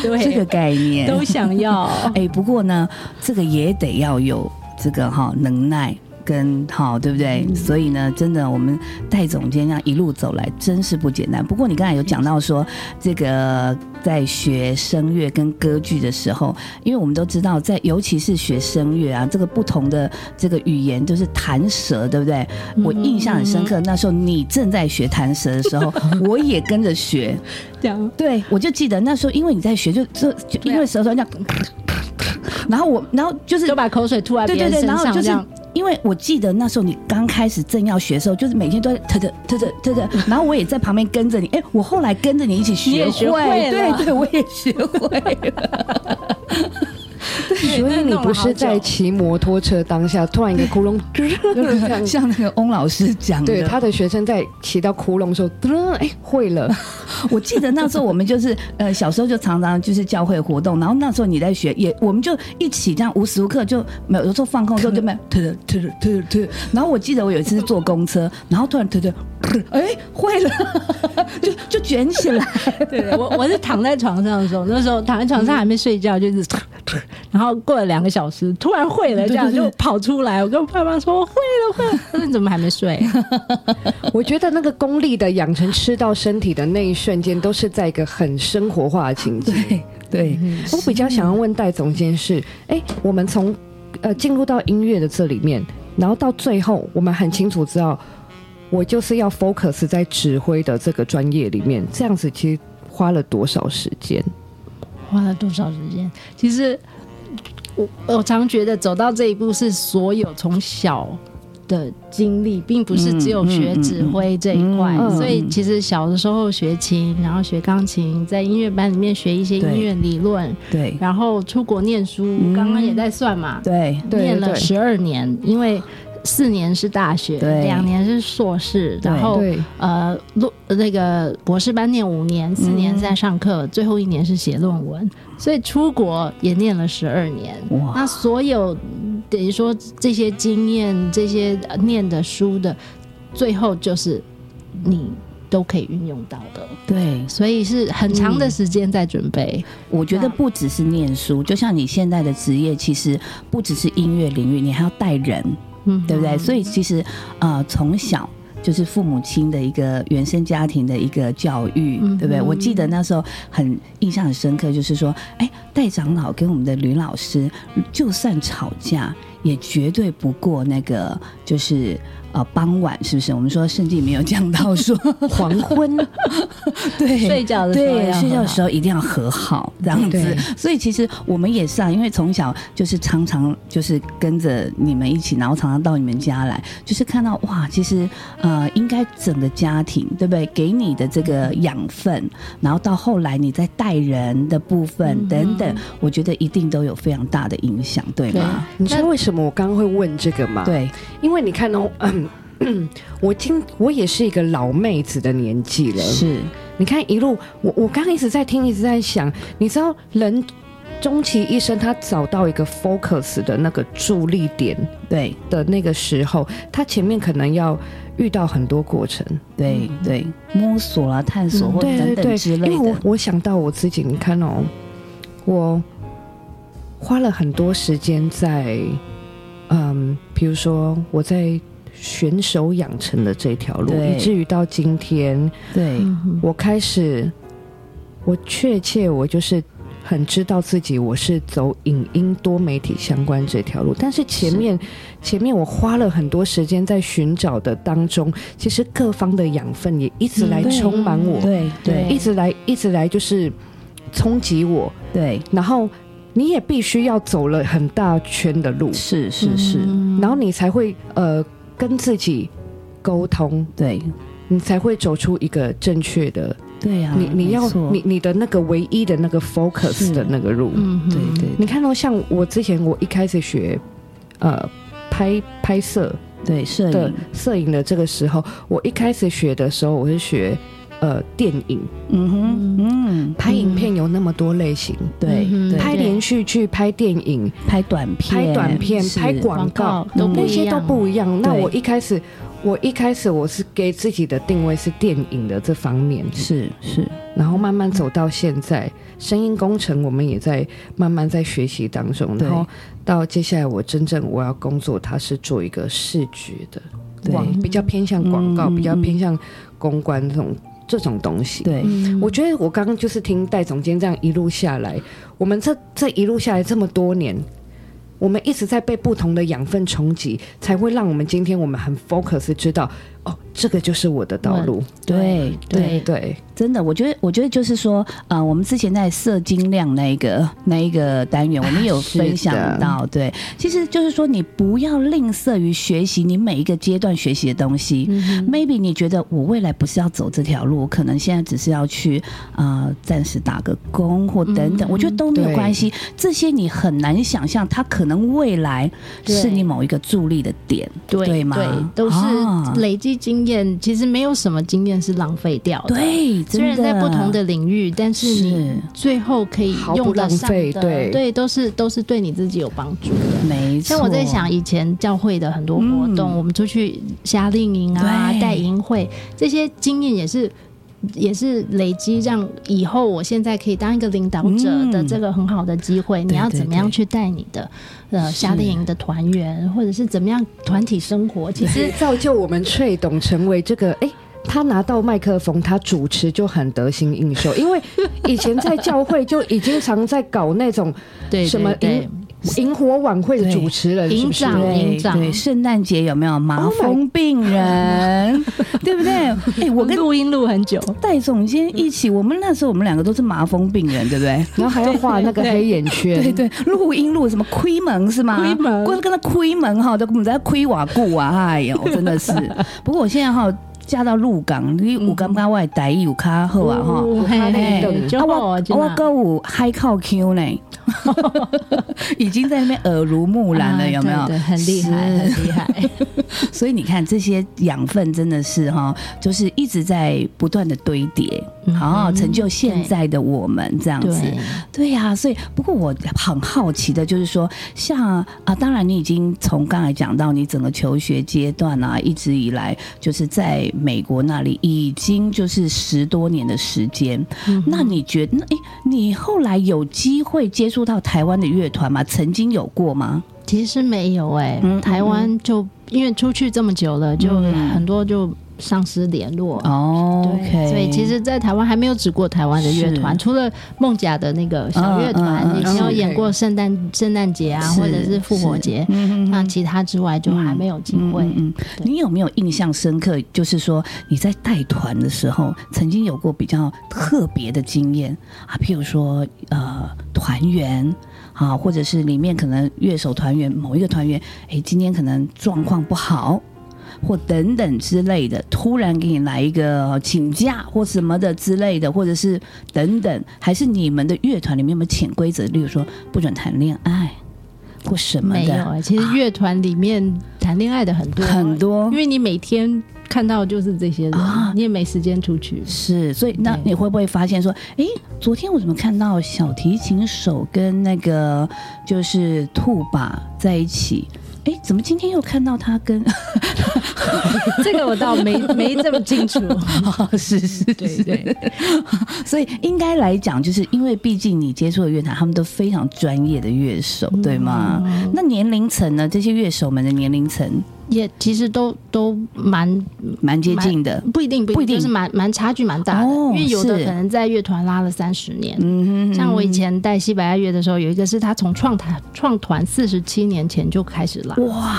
对 这个概念。都想要。哎，不过呢，这个也得要有这个哈能耐。跟好，对不对？所以呢，真的，我们戴总监这样一路走来，真是不简单。不过你刚才有讲到说，这个在学声乐跟歌剧的时候，因为我们都知道，在尤其是学声乐啊，这个不同的这个语言就是弹舌，对不对？我印象很深刻，那时候你正在学弹舌的时候，我也跟着学。这样对，我就记得那时候，因为你在学，就就就因为舌头这样，然后我，然后就是就把口水吐在对对对，别人身然后就是上这样。因为我记得那时候你刚开始正要学的时候，就是每天都在特特特特特特，然后我也在旁边跟着你。哎，我后来跟着你一起学会了对对，我也学会了。所以你不是在骑摩托车当下突然一个窟窿，像那个翁老师讲的，对他的学生在骑到窟窿的时候，噔，哎，会了。我记得那时候我们就是呃小时候就常常就是教会活动，然后那时候你在学，也我们就一起这样无时无刻就没有有时候放空的时候就没有突突突突，然后我记得我有一次是坐公车，然后突然突突，哎会了，就就卷起来，对，我我是躺在床上的时候，那时候躺在床上还没睡觉，就是，然后过了两个小时，突然会了，这样就跑出来。我跟爸妈说我会了，会了。他说你怎么还没睡？我觉得那个功力的养成吃到身体的那一瞬间，都是在一个很生活化的情境。对对，我比较想要问戴总监是，哎、我们从呃进入到音乐的这里面，然后到最后，我们很清楚知道，我就是要 focus 在指挥的这个专业里面，这样子其实花了多少时间？花了多少时间？其实我我常觉得走到这一步是所有从小的经历，并不是只有学指挥这一块。嗯嗯嗯嗯所以其实小的时候学琴，然后学钢琴，在音乐班里面学一些音乐理论，对然后出国念书，嗯刚刚也在算嘛，对念了十二年，因为四年是大学，两年是硕士，然后，呃，录那个博士班念五年，四年是在上课，最后一年是写论文，所以出国也念了十二年。哇。那所有嗯等于说这些经验、这些呃念的书的，最后就是你都可以运用到的，对，所以是很长的时间在准备。我觉得不只是念书，就像你现在的职业，其实不只是音乐领域，你还要带人，嗯，对不对？所以其实呃，从小就是父母亲的一个原生家庭的一个教育，嗯对不对？我记得那时候很印象很深刻，就是说，哎，戴长老跟我们的吕老师，就算吵架，也绝对不过那个就是。呃，傍晚是不是？我们说圣经里面有讲到说，黄昏，对，睡觉的时候对，睡觉的时候一定要和好，这样子。所以其实我们也是啊，因为从小就是常常就是跟着你们一起，然后常常到你们家来，就是看到哇，其实呃，应该整个家庭对不对，给你的这个养分，然后到后来你在带人的部分嗯等等，我觉得一定都有非常大的影响，对吗？你知道为什么我刚刚会问这个吗？，对，因为你看哦，嗯。我今我也是一个老妹子的年纪了，是，你看一路，我我刚刚一直在听，一直在想，你知道人终其一生，他找到一个 focus 的那个助力点对，的那个时候，他前面可能要遇到很多过程，对，对，摸索啦、探索或等对对对，等之类因为我，我想到我自己，你看哦，我花了很多时间在，嗯，比如说我在选手养成的这条路，以至于到今天，对，嗯我开始，我确切我就是很知道自己我是走影音多媒体相关这条路，但是前面前面我花了很多时间在寻找的当中，其实各方的养分也一直来充满我，对，对，一直来一直来就是冲击我，对，然后你也必须要走了很大圈的路，是是是，嗯然后你才会呃跟自己沟通，对，你才会走出一个正确的对啊，你你要你你的那个唯一的那个 focus 的那个路，嗯对对你看到、像我之前我一开始学呃拍拍摄对，摄的影，摄影的这个时候，我一开始学的时候，我是学呃电影，嗯哼，嗯，拍影片有那么多类型，对拍连续剧、拍电影、拍短片，拍短片、拍广告，那些都不一样。那我一开始。我一开始我是给自己的定位是电影的这方面，是是，然后慢慢走到现在，声音工程我们也在慢慢在学习当中，然后到接下来我真正我要工作，它是做一个视觉的对。广，比较偏向广告，比较偏向公关这种这种东西。对，嗯我觉得我刚刚就是听戴总监这样一路下来，我们这这一路下来这么多年，我们一直在被不同的养分冲击，才会让我们今天我们很 focus 知道，哦，这个就是我的道路。对对对对，真的，我觉得，我觉得就是说，呃，我们之前在色精量那一个那一个单元，我们有分享到，对，其实就是说，你不要吝啬于学习你每一个阶段学习的东西。Maybe 你觉得我未来不是要走这条路，可能现在只是要去呃暂时打个工或等等，我觉得都没有关系。这些你很难想象，它可能未来是你某一个助力的点，对吗？对都是啊累积经验。其实没有什么经验是浪费掉的。。对，虽然在不同的领域，但是你最后可以用得上的，对都是都是对你自己有帮助的。没错。像我在想，以前教会的很多活动，嗯我们出去夏令营啊、对带营会，这些经验也是。也是累积，让以后我现在可以当一个领导者的嗯这个很好的机会。你要怎么样去带你的呃夏令营的团员，或者是怎么样团体生活？其实 造就我们翠董成为这个哎。他拿到麦克风，他主持就很得心应手，因为以前在教会就已经常在搞那种 对什么对萤萤火晚会的主持人，是不是？营长对营长对，圣诞节有没有麻 Oh 风病人 对不对？哎、我跟录音录很久，戴总监一起，我们那时候我们两个都是麻风病人，对不对？然后还要画那个黑眼圈，对对，录音录什么亏门是吗？亏门光跟他亏门哈，都我们在亏瓦固啊，哎呦，真的是。不过我现在哈嫁到鹿港，你有感觉我的台语有较好啊哈。我好啊真的我歌有海靠 Q 呢，已经在那边耳濡目染了，啊有没有？对对很厉害，很厉害。所以你看，这些养分真的是哈，就是一直在不断的堆叠，嗯好、成就现在的我们这样子。对，对呀、所以不过我很好奇的就是说，像啊，当然你已经从刚才讲到你整个求学阶段啊，一直以来就是在美国那里已经就是十多年的时间。嗯那你觉得，哎，你后来有机会接触到台湾的乐团吗？曾经有过吗？其实没有哎、嗯台湾就因为出去这么久了，就嗯很多就丧失联络。哦对 OK，所以其实，在台湾还没有指过台湾的乐团，除了梦甲的那个小乐团，嗯嗯嗯以前有演过圣诞圣诞节啊，或者是复活节，嗯那其他之外就还没有机会。嗯你有没有印象深刻？就是说你在带团的时候，曾经有过比较特别的经验啊？譬如说，呃，团员啊，或者是里面可能乐手团员某一个团员，哎，今天可能状况不好。或等等之类的，突然给你来一个请假或什么的之类的，或者是等等，还是你们的乐团里面有没有潜规则？例如说不准谈恋爱或什么的？没有哎、其实乐团里面谈恋爱的很多很多因为你每天看到就是这些人，啊你也没时间出去。是，所以那你会不会发现说，诶，昨天我怎么看到小提琴手跟那个就是兔爸在一起？诶，怎么今天又看到他跟？这个我倒没 没这么清楚。是是，对对，所以应该来讲，就是因为毕竟你接触的乐坛，他们都非常专业的乐手，对吗？那年龄层呢？这些乐手们的年龄层也其实都都蛮蛮接近的。不一定不不一定，就是蛮蛮差距蛮大的，哦因为有的可能在乐团拉了三十年。嗯像我以前带西班牙乐的时候，有一个是他从创团创团四十七年前就开始拉，哇，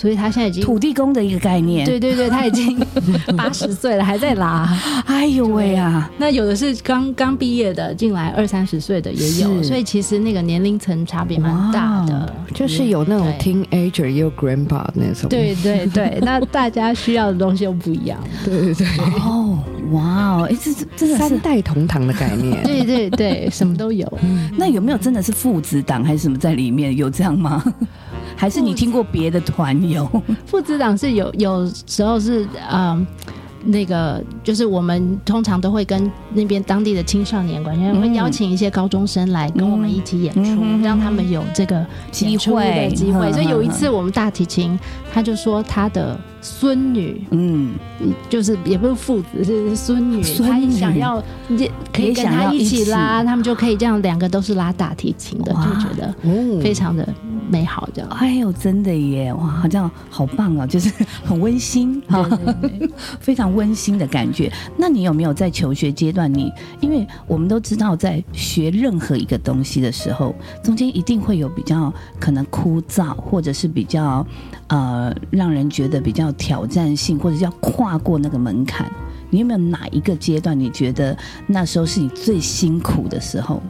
所以他现在已经土地公的一个概念。对对对，他已经 八十岁了，还在拉。哎呦喂啊！那有的是刚刚毕业的，进来二三十岁的也有，所以其实那个年龄层差别蛮大的。就是有那种对 teenager 也有 grandpa 那种。对对对，那大家需要的东西又不一样。对对对，哦，哇哦，哎，这这真的是三代同堂的概念。对对对，什么都有。那有没有真的是父子档还是什么在里面？有这样吗？还是你听过别的团友？父子党是有有时候是嗯。那个就是我们通常都会跟那边当地的青少年管院、嗯会邀请一些高中生来跟我们一起演出，嗯让他们有这个机会的机会。嗯所以有一嗯次我们大提琴，他就说他的孙女，嗯，就是也不是父子，是孙女，他想要也可以跟他一起起。拉，他们就可以这样两个都是拉大提琴的，就觉得哦。非常的美好这样。哎呦，真的耶！哇，好像好棒哦，就是很温馨哈，非常温馨的感觉。那你有没有在求学阶段你，因为我们都知道，在学任何一个东西的时候，中间一定会有比较可能枯燥，或者是比较呃让人觉得比较挑战性，或者要跨过那个门槛。你有没有哪一个阶段，你觉得那时候是你最辛苦的时候？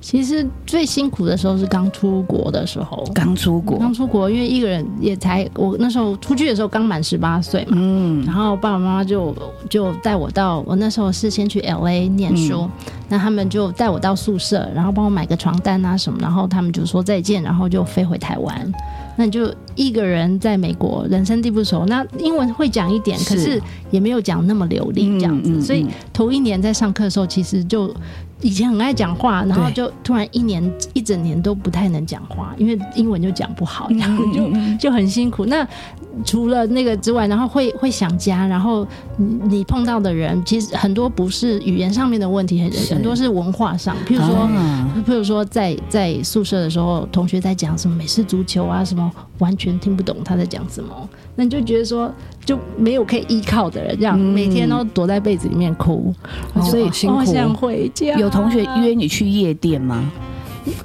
其实最辛苦的时候是刚出国的时候，刚出国，刚出国，因为一个人也才我那时候出去的时候刚满十八岁嘛，嗯。然后爸爸妈妈就就带我到我那时候是先去 L A 念书，那他们就带我到宿舍，然后帮我买个床单啊什么，然后他们就说再见，然后就飞回台湾。那你就一个人在美国，人生地不熟，那英文会讲一点，是可是也没有讲那么流利这样子，嗯嗯。所以嗯头一年在上课的时候，其实就以前很爱讲话，然后就突然一年一整年都不太能讲话，因为英文就讲不好，然后就就很辛苦。那除了那个之外，然后会会想家，然后你你碰到的人，其实很多不是语言上面的问题，很很多是文化上，譬如说。啊譬如说在，在宿舍的时候，同学在讲什么美式足球啊，什么完全听不懂他在讲什么，那你就觉得说就没有可以依靠的人，这样、嗯每天都躲在被子里面哭，哦所以好想回家。有同学约你去夜店吗？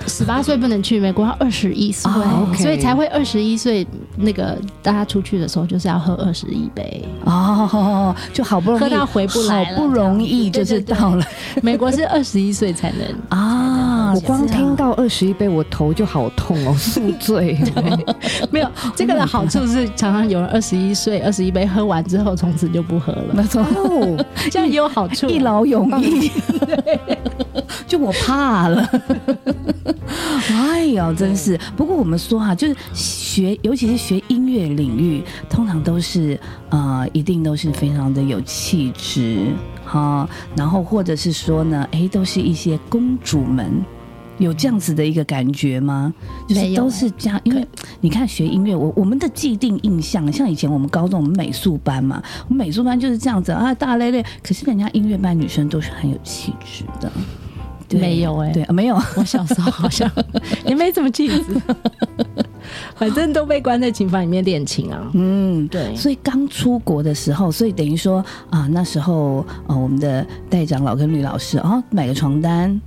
十八岁不能去美国，要二十一岁所以才会二十一岁。那个大家出去的时候就是要喝二十一杯，哦，就好不容易喝到回不来了好不容易就是到了美国是二十一岁才能。啊！我光听到二十一杯，我头就好痛哦，宿醉。没有这个的好处是，常常有人二十一岁、二十一杯喝完之后，从此就不喝了，那种哦，这样也有好处。一劳永逸，就我怕了。哎呦，真是。不过我们说哈、就是学，尤其是学音乐领域，通常都是呃，一定都是非常的有气质哈、然后或者是说呢，哎，都是一些公主们。有这样子的一个感觉吗？就是都是这样，因为你看学音乐，我我们的既定印象，像以前我们高中我们美术班嘛，我们美术班就是这样子啊，大咧咧。可是人家音乐班女生都是很有气质的，对没有欸对，啊没有，我小时候好像也没怎么气质，反正都被关在琴房里面练琴啊。嗯，对。所以刚出国的时候，所以等于说啊，那时候呃，我们的戴长老跟吕老师啊，买个床单，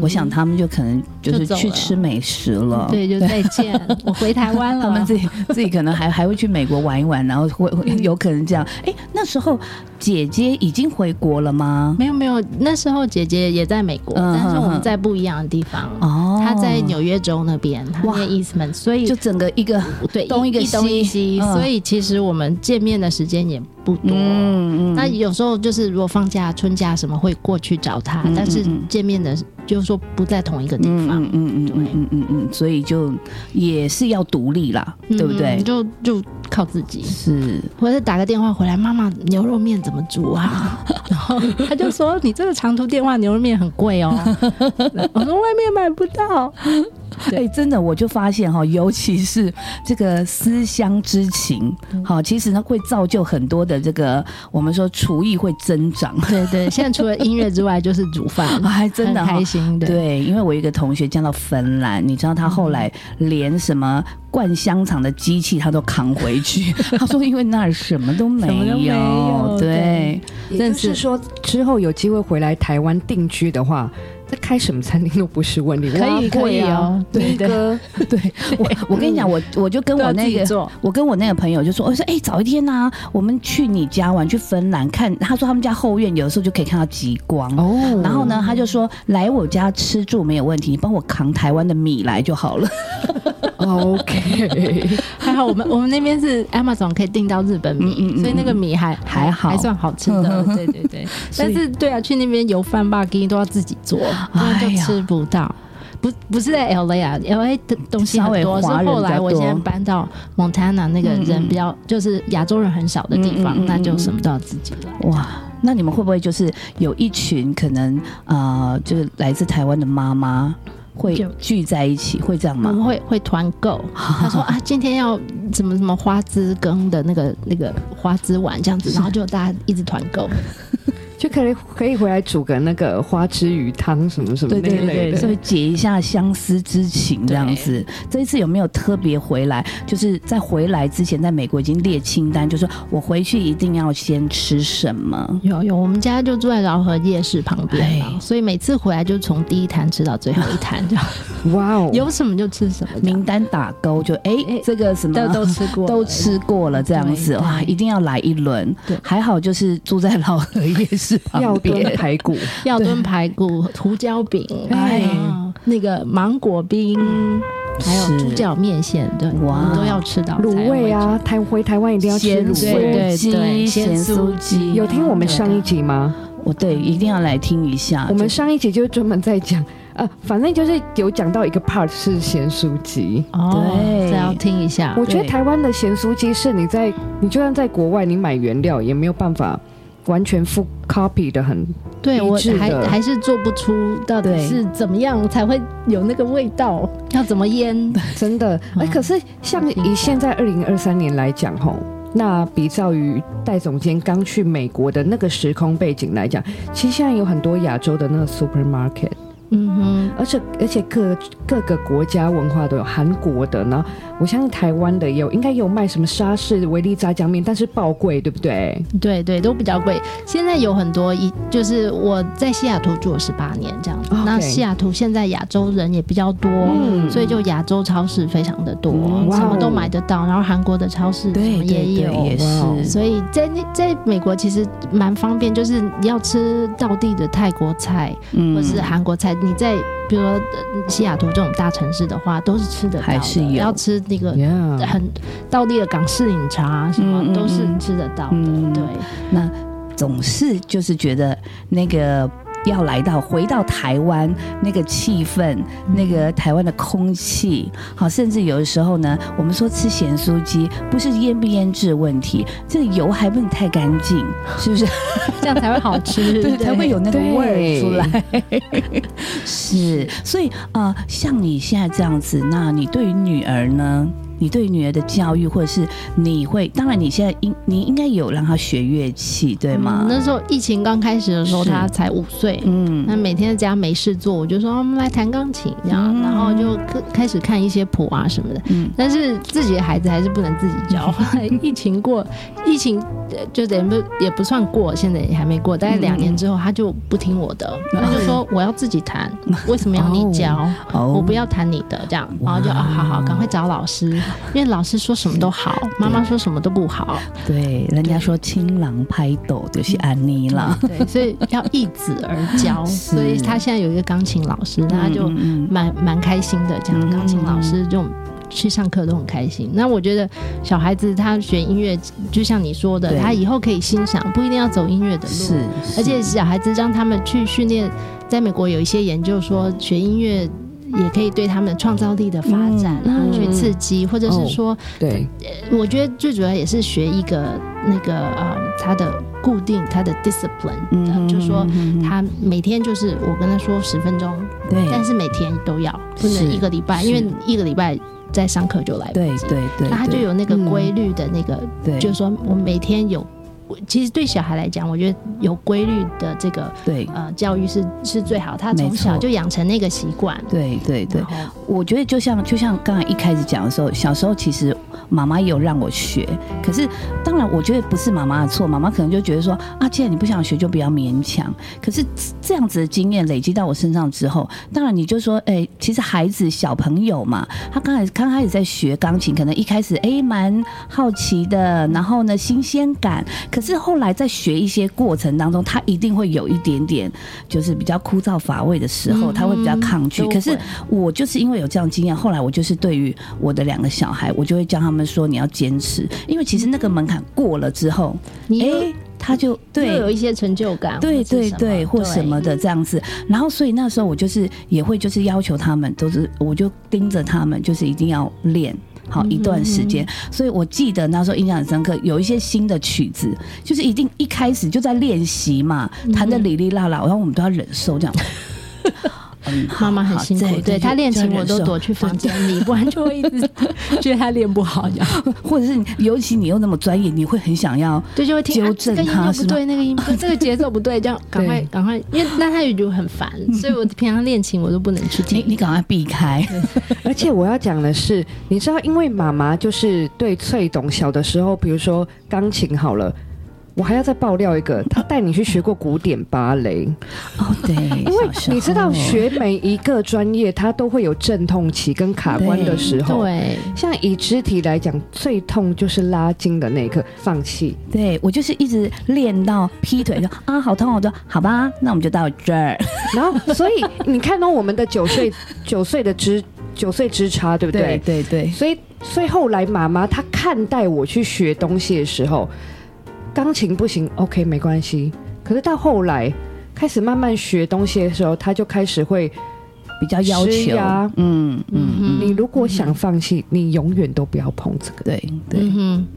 我想他们就可能就是去吃美食了，对，就再见，我回台湾了。他们自己自己可能还还会去美国玩一玩，然后会会有可能这样。哎，那时候姐姐已经回国了吗？没有没有，那时候姐姐也在美国，嗯但是我们在不一样的地方。哦她在纽约州那边，她哇念 Eastman，所以就整个一个对东一个西，嗯所以其实我们见面的时间也不多。嗯嗯那有时候就是如果放假、春假什么会过去找她，嗯但是见面的就是说不在同一个地方。嗯嗯嗯嗯嗯嗯嗯，所以就也是要独立啦，对不对嗯？就就靠自己，是或者打个电话回来，妈妈牛肉面怎么煮啊？然后他就说你这个长途电话牛肉面很贵哦。我说外面买不到。哎、真的，我就发现哈，尤其是这个思乡之情，好，其实呢会造就很多的这个我们说厨艺会增长。对对，现在除了音乐之外就是煮饭，还 真的开心的。对，因为我一个同学嫁到芬兰，你知道他后来连什么灌香肠的机器他都扛回去。他说，因为那儿什么都没什么都没有对，也就是说，之后有机会回来台湾定居的话，在开什么餐厅都不是问题，可以可以哦对对哥，对 我，我跟你讲，我我就跟我那个我跟我那个朋友就说，我说哎、早一天呐、我们去你家玩，去芬兰看。他说他们家后院有的时候就可以看到极光。哦然后呢，他就说来我家吃住没有问题，你帮我扛台湾的米来就好了。OK，还好我们我们那边是 Amazon 可以订到日本米，嗯嗯嗯所以那个米还还好还算好吃的。对对对，但是对啊，去那边油饭吧给都要自己做，就吃不到。不不是在 L A 啊，L A 的东西很多，是后来我现在搬到 Montana 那个人比较就是亚洲人很少的地方，那就什么都要自己来。哇，那你们会不会就是有一群可能呃，就是来自台湾的妈妈会聚在一起，会这样我们吗？会会团购，他说啊，今天要什么什么花枝羹的那个那个花枝丸这样子，然后就大家一直团购。就可以可以回来煮个那个花枝鱼汤什么什么对类对，的。所以解一下相思之情这样子。这一次有没有特别回来？就是在回来之前，在美国已经列清单，就是说我回去一定要先吃什么。有有，我们家就住在饶河夜市旁边所以每次回来就从第一摊吃到最后一摊，这样 哇哦，有什么就吃什么，名单打勾就哎、哎这个什么都都吃过了，都吃过了，这样子对对哇，一定要来一轮对。还好就是住在饶河夜市药旁边炖，排骨，要炖排骨、胡椒饼，哎哎，那个芒果冰，还有猪脚面线，对，哇我们都要吃到卤味啊，台回台湾一定要吃卤味。对鸡对咸咸酥酥鸡有听我们上一集吗？我对一定要来听一下。我们上一集就专门在讲，呃，反正就是有讲到一个 part 是咸酥鸡。哦，对这要听一下我。觉得台湾的咸酥鸡是你在你就算在国外，你买原料也没有办法完全复 copy 的很。对我还还是做不出到底是怎么样才会有那个味道，要怎么腌？真的，哎、嗯可是像以现在二零二三年来讲，吼，那比照于戴总监刚去美国的那个时空背景来讲，其实现在有很多亚洲的那个 supermarket，嗯哼而且而且各各个国家文化都有，韩国的，然后我相信台湾的也有，应该有卖什么沙士、维力炸酱面，但是爆贵，对不对？对对，都比较贵。现在有很多一就是我在西雅图住了十八年这样子那西雅图现在亚洲人也比较多，嗯所以就亚洲超市非常的多，什么都买得到。然后韩国的超市什么也有，对对也是。所以在那在美国其实蛮方便，就是你要吃道地的泰国菜嗯或是韩国菜，你在比如说呃西雅图这种大城市的话，都是吃得到的。还是有要吃那个很道地的港式饮茶什么都是嗯吃得到的。嗯对，那总是就是觉得那个要来到回到台湾那个气氛，那个台湾的空气，好，甚至有的时候呢，我们说吃咸酥鸡不是腌不腌制的问题，这个油还不能太干净，是不是？这样才会好吃，对，才会有那个味儿出来。是，所以啊、呃像你现在这样子，那你对于女儿呢？你对女儿的教育，或者是你会，当然你现在应你应该有让她学乐器，对吗？嗯那时候疫情刚开始的时候，她才五岁。嗯那每天在家没事做，我就说哦我们来弹钢琴，这样，嗯然后就开开始看一些谱啊什么的。嗯但是自己的孩子还是不能自己教。疫情过，疫情呃就等于不也不算过，现在也还没过。大概两年之后，他就不听我的，他就说我要自己弹，为什么要你教？哦我不要弹你的，这样，然后就啊，好好，赶快找老师，因为老师说什么都好，妈妈说什么都不好，对，人家说青狼拍斗就是安妮了。对，所以要易子而教，所以他现在有一个钢琴老师，那他就蛮蛮开心的，这样嗯钢琴老师就去上课都很开心。那我觉得小孩子他学音乐，就像你说的，他以后可以欣赏，不一定要走音乐的路。是，而且小孩子让他们去训练，在美国有一些研究说，学音乐也可以对他们创造力的发展啊、嗯去刺激，或者是说，对，我觉得最主要也是学一个那个呃，他的固定，他的 discipline，、嗯就是说嗯他每天就是我跟他说十分钟，对，但是每天都要，不是能一个礼拜，因为一个礼拜在上课就来不及。对对对，那他就有那个规律的那个，对，就是说我每天有。其实对小孩来讲，我觉得有规律的这个对呃教育是是最好，他从小就养成那个习惯。对对对我觉得就像就像刚才一开始讲的时候，小时候其实妈妈也有让我学，可是当然我觉得不是妈妈的错，妈妈可能就觉得说啊，既然你不想学，就不要勉强。可是这样子的经验累积到我身上之后，当然你就说，哎、其实孩子小朋友嘛，他刚开始刚开始在学钢琴，可能一开始哎蛮好奇的，然后呢新鲜感，可是后来在学一些过程当中，他一定会有一点点就是比较枯燥乏味的时候，嗯他会比较抗拒。可是我就是因为有这样经验，后来我就是对于我的两个小孩，我就会教他们说你要坚持，因为其实那个门槛过了之后，你哎、他就对又有一些成就感，对对对，或什么的这样子。然后所以那时候我就是也会就是要求他们，都是我就盯着他们，就是一定要练。好一段时间，所以我记得那时候印象很深刻，有一些新的曲子，就是一定一开始就在练习嘛，弹的哩哩啦啦，然后我们都要忍受这样。妈妈很辛苦，对对她练琴我都躲去房间里，不然就会一直觉得她练不好，这样。或者是尤其你又那么专业，你会很想要 对就会听纠正她不对，那个音，这个节奏不对，这样赶快对。赶快，因为那他也就很烦，所以我平常练琴我都不能去听。你你赶快避开，而且我要讲的是，你知道，因为妈妈就是对翠董小的时候，比如说钢琴好了。我还要再爆料一个，他带你去学过古典芭蕾，哦，对，因为你知道学每一个专业，它都会有阵痛期跟卡关的时候。对，像以肢体来讲，最痛就是拉筋的那一刻，放弃。对我就是一直练到劈腿，就啊好痛，我说好吧，那我们就到这儿。然后，所以你看到我们的九岁 九岁的之九岁之差，对不对？对对，所以，所以后来妈妈她看待我去学东西的时候，钢琴不行，OK 没关系。可是到后来开始慢慢学东西的时候，他就开始会，比较要求，嗯嗯嗯，你如果想放弃，你永远都不要碰这个。对对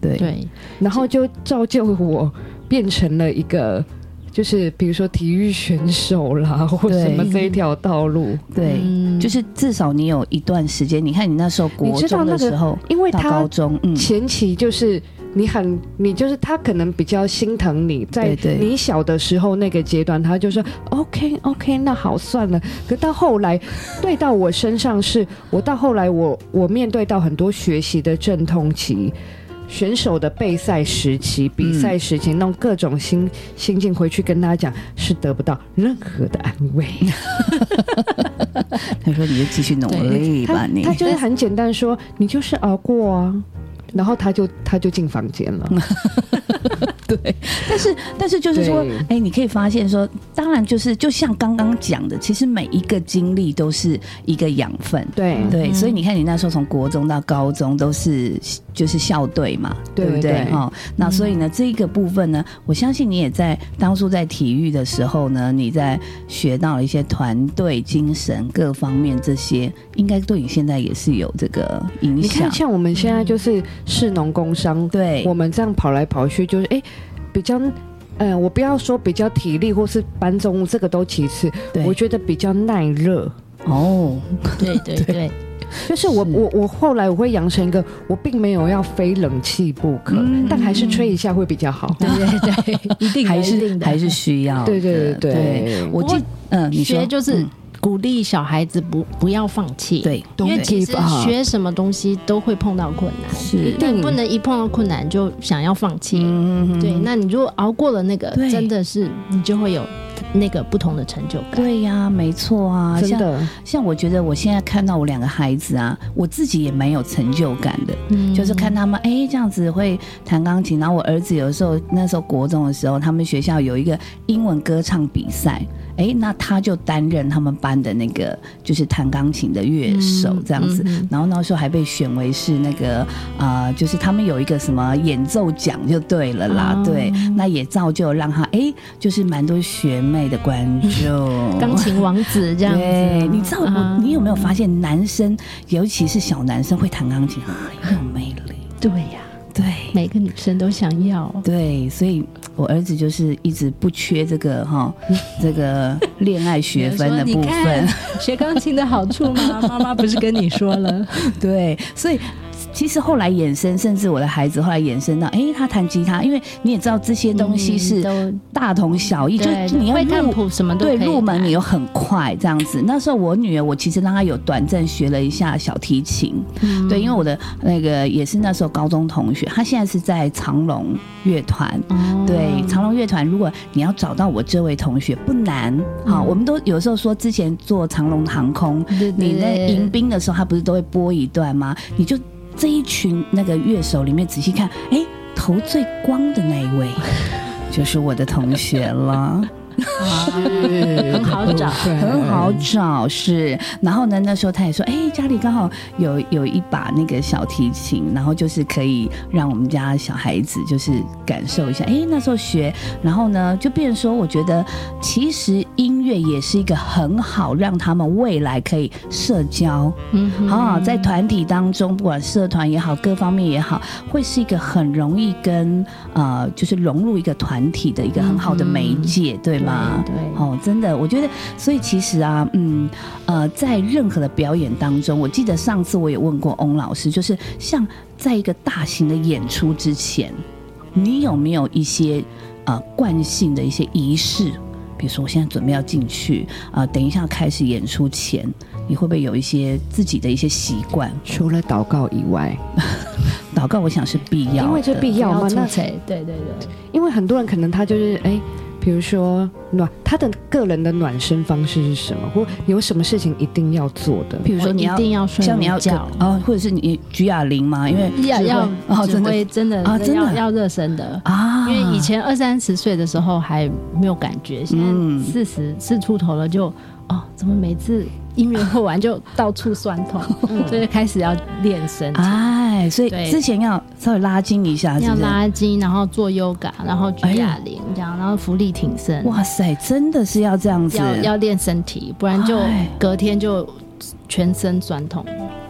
对对，然后就造就我变成了一个。就是比如说体育选手啦，或对什么这一条道路，对，嗯就是至少你有一段时间，你看你那时候国你知道中的那个时候，因为他高中，嗯，前期就是你很，你就是他可能比较心疼你，在你小的时候那个阶段，他就说 OK OK，那好算了。可到后来，对到我身上是，我到后来我我面对到很多学习的阵痛期。选手的备赛时期、比赛时期，弄各种心心境，回去跟他讲，是得不到任何的安慰。他说你就继续努力吧，你他就是很简单说，你就是熬过啊，然后他就他就进房间了。对，但是但是就是说对，哎，你可以发现说，当然就是就像刚刚讲的，其实每一个经历都是一个养分。对对，嗯所以你看，你那时候从国中到高中都是就是校队嘛，对不对？对。哈、那所以呢，这个部分呢，我相信你也在当初在体育的时候呢，你在学到了一些团队精神各方面这些，应该对你现在也是有这个影你响看，。像我们现在就是市农工商，对。我们这样跑来跑去，就是哎、比较，嗯、我不要说比较体力或是搬重物，这个都其次，对。我觉得比较耐热。哦，对 对。对，就是我是。我我后来我会养成一个，我并没有要非冷气不可，嗯。但还是吹一下会比较好。对对对，一定还是定的。还是需要的。对对对对。我记嗯，你学就是嗯。鼓励小孩子不不要放弃，，对，因为其实学什么东西都会碰到困难，是。但不能一碰到困难就想要放弃。嗯对，那你如果熬过了那个，真的是你就会有那个不同的成就感。对呀，没错啊，像真的，像我觉得我现在看到我两个孩子啊，我自己也蛮有成就感的，嗯。就是看他们哎这样子会弹钢琴，然后我儿子有时候那时候国中的时候，他们学校有一个英文歌唱比赛。哎，那他就担任他们班的那个就是弹钢琴的乐手嗯这样子，嗯嗯。然后那时候还被选为是那个呃，就是他们有一个什么演奏奖就对了啦，哦。对，那也造就让他哎，就是蛮多学妹的观众，钢琴王子这样子，对，你知道你有没有发现男生，尤其是小男生会弹钢琴很有魅力？对呀，对每个女生都想要。对，所以我儿子就是一直不缺这个哈，这个恋爱学分的部分。学钢琴的好处吗？妈妈不是跟你说了？对，所以其实后来衍生，甚至我的孩子后来衍生到，哎，他弹吉他，因为你也知道这些东西是嗯都大同小异，就是你要入对入门你又很快这样子。那时候我女儿，我其实让她有短暂学了一下小提琴，嗯对，因为我的那个也是那时候高中同学，她现在是在长隆乐团。哦对，长隆乐团，如果你要找到我这位同学不难，好，嗯我们都有时候说之前做长隆航空，你在迎宾的时候，他不是都会播一段吗？你就这一群那个乐手里面仔细看，哎，头最光的那一位，就是我的同学了。很好找很好找，是。然后呢，那时候他也说，哎、家里刚好有有一把那个小提琴，然后就是可以让我们家小孩子就是感受一下。哎、那时候学，然后呢，就变成说，我觉得其实音音乐也是一个很好让他们未来可以社交，嗯哼啊，在团体当中，不管社团也好，各方面也好，会是一个很容易跟呃，就是融入一个团体的一个很好的媒介，对吗？对对哦，真的，我觉得，所以其实啊，嗯，呃，在任何的表演当中，我记得上次我也问过翁老师，就是像在一个大型的演出之前，你有没有一些呃惯性的一些仪式？比如说，我现在准备要进去，啊，等一下开始演出前，你会不会有一些自己的一些习惯？除了祷告以外，祷告，我想是必要的，因为这必要嘛，那对对对，因为很多人可能他就是哎。比如说暖，他的个人的暖身方式是什么，或有什么事情一定要做的？比如说你要一定要睡像你要午觉。哦，或者是你举哑铃嘛，因为要要哦，指真的。挥真的啊真的要要热身的。啊，因为以前二三十岁的时候还没有感觉，现嗯。在四十四出头了就哦，怎么每次音乐会完就到处酸痛，所以开始要练身体，哎，所以之前要稍微拉筋一下，是要？拉筋，然后做 yoga，然后举哑铃这样，然后浮力挺身，哇塞，真的是要这样子，要要练身体，不然就哎。隔天就全身酸痛。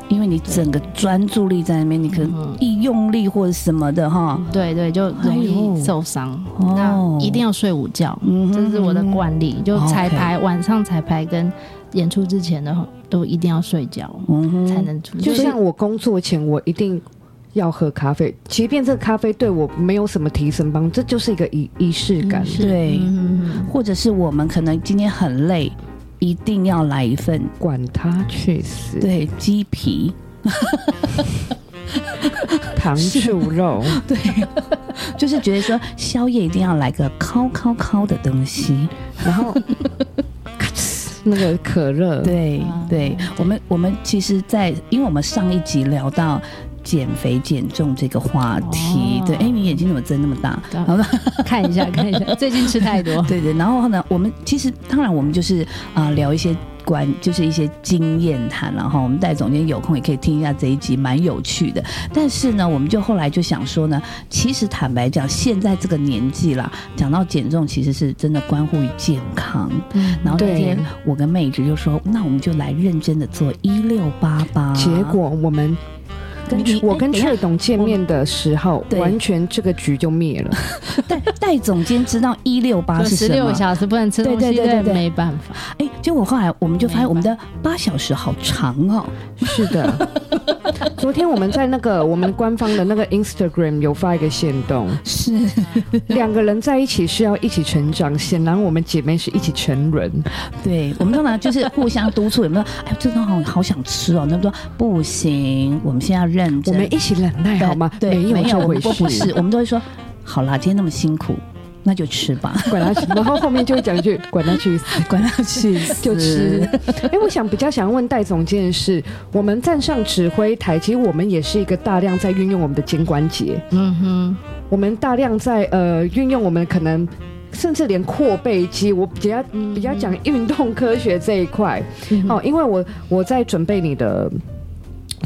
因为你整个专注力在那边，你可能嗯一用力或者什么的哈，对对，就容易受伤。哦那一定要睡午觉，嗯这是我的惯例。就彩排晚上彩排跟演出之前的都一定要睡觉，嗯哼才能出。就像我工作前，我一定要喝咖啡，即便这个咖啡对我没有什么提升帮助，这就是一个仪仪式感。是对嗯或者是我们可能今天很累，一定要来一份管他去死，对鸡皮，糖醋肉，对，就是觉得说宵夜一定要来个烤烤烤的东西，然后咔哧 那个可乐，对啊。对，我们我们其实在，因为我们上一集聊到。减肥减重这个话题，哦对，哎，你眼睛怎么睁那么大？好吧，看一下 看一下，最近吃太多。对对，然后呢，我们其实当然我们就是啊、呃聊一些关，就是一些经验谈，了哈我们戴总监有空也可以听一下这一集，蛮有趣的。但是呢，我们就后来就想说呢，其实坦白讲，现在这个年纪啦，讲到减重，其实是真的关乎于健康。嗯然后那天我跟妹子就说，那我们就来认真的做一六八八。结果我们跟我跟翠董见面的时候，完全这个局就灭了。戴戴总监知道一六八就是十什么六？小时不能吃东西，对对对对对没办法。哎，结果后来我们就发现，我们的八小时好长哦。是的，昨天我们在那个我们官方的那个 Instagram 有发一个线动，是，两个人在一起是要一起成长，显然我们姐妹是一起成人。对，我们通常就是互相督促，有没有？哎，这东西好好想吃哦。那说不行，我们现在要认真，我们一起忍耐好吗？对，没有不不事是，。我们都会说，好啦，今天那么辛苦，那就吃吧，管他去，然后后面就会讲一句“ 管他去死管他去死就吃”。哎，我想比较想问戴总监的是，我们站上指挥台，其实我们也是一个大量在运用我们的肩关节，嗯哼，我们大量在呃运用我们可能。甚至连扩背肌，我比较比较讲运动科学这一块，嗯哦，因为我我在准备你的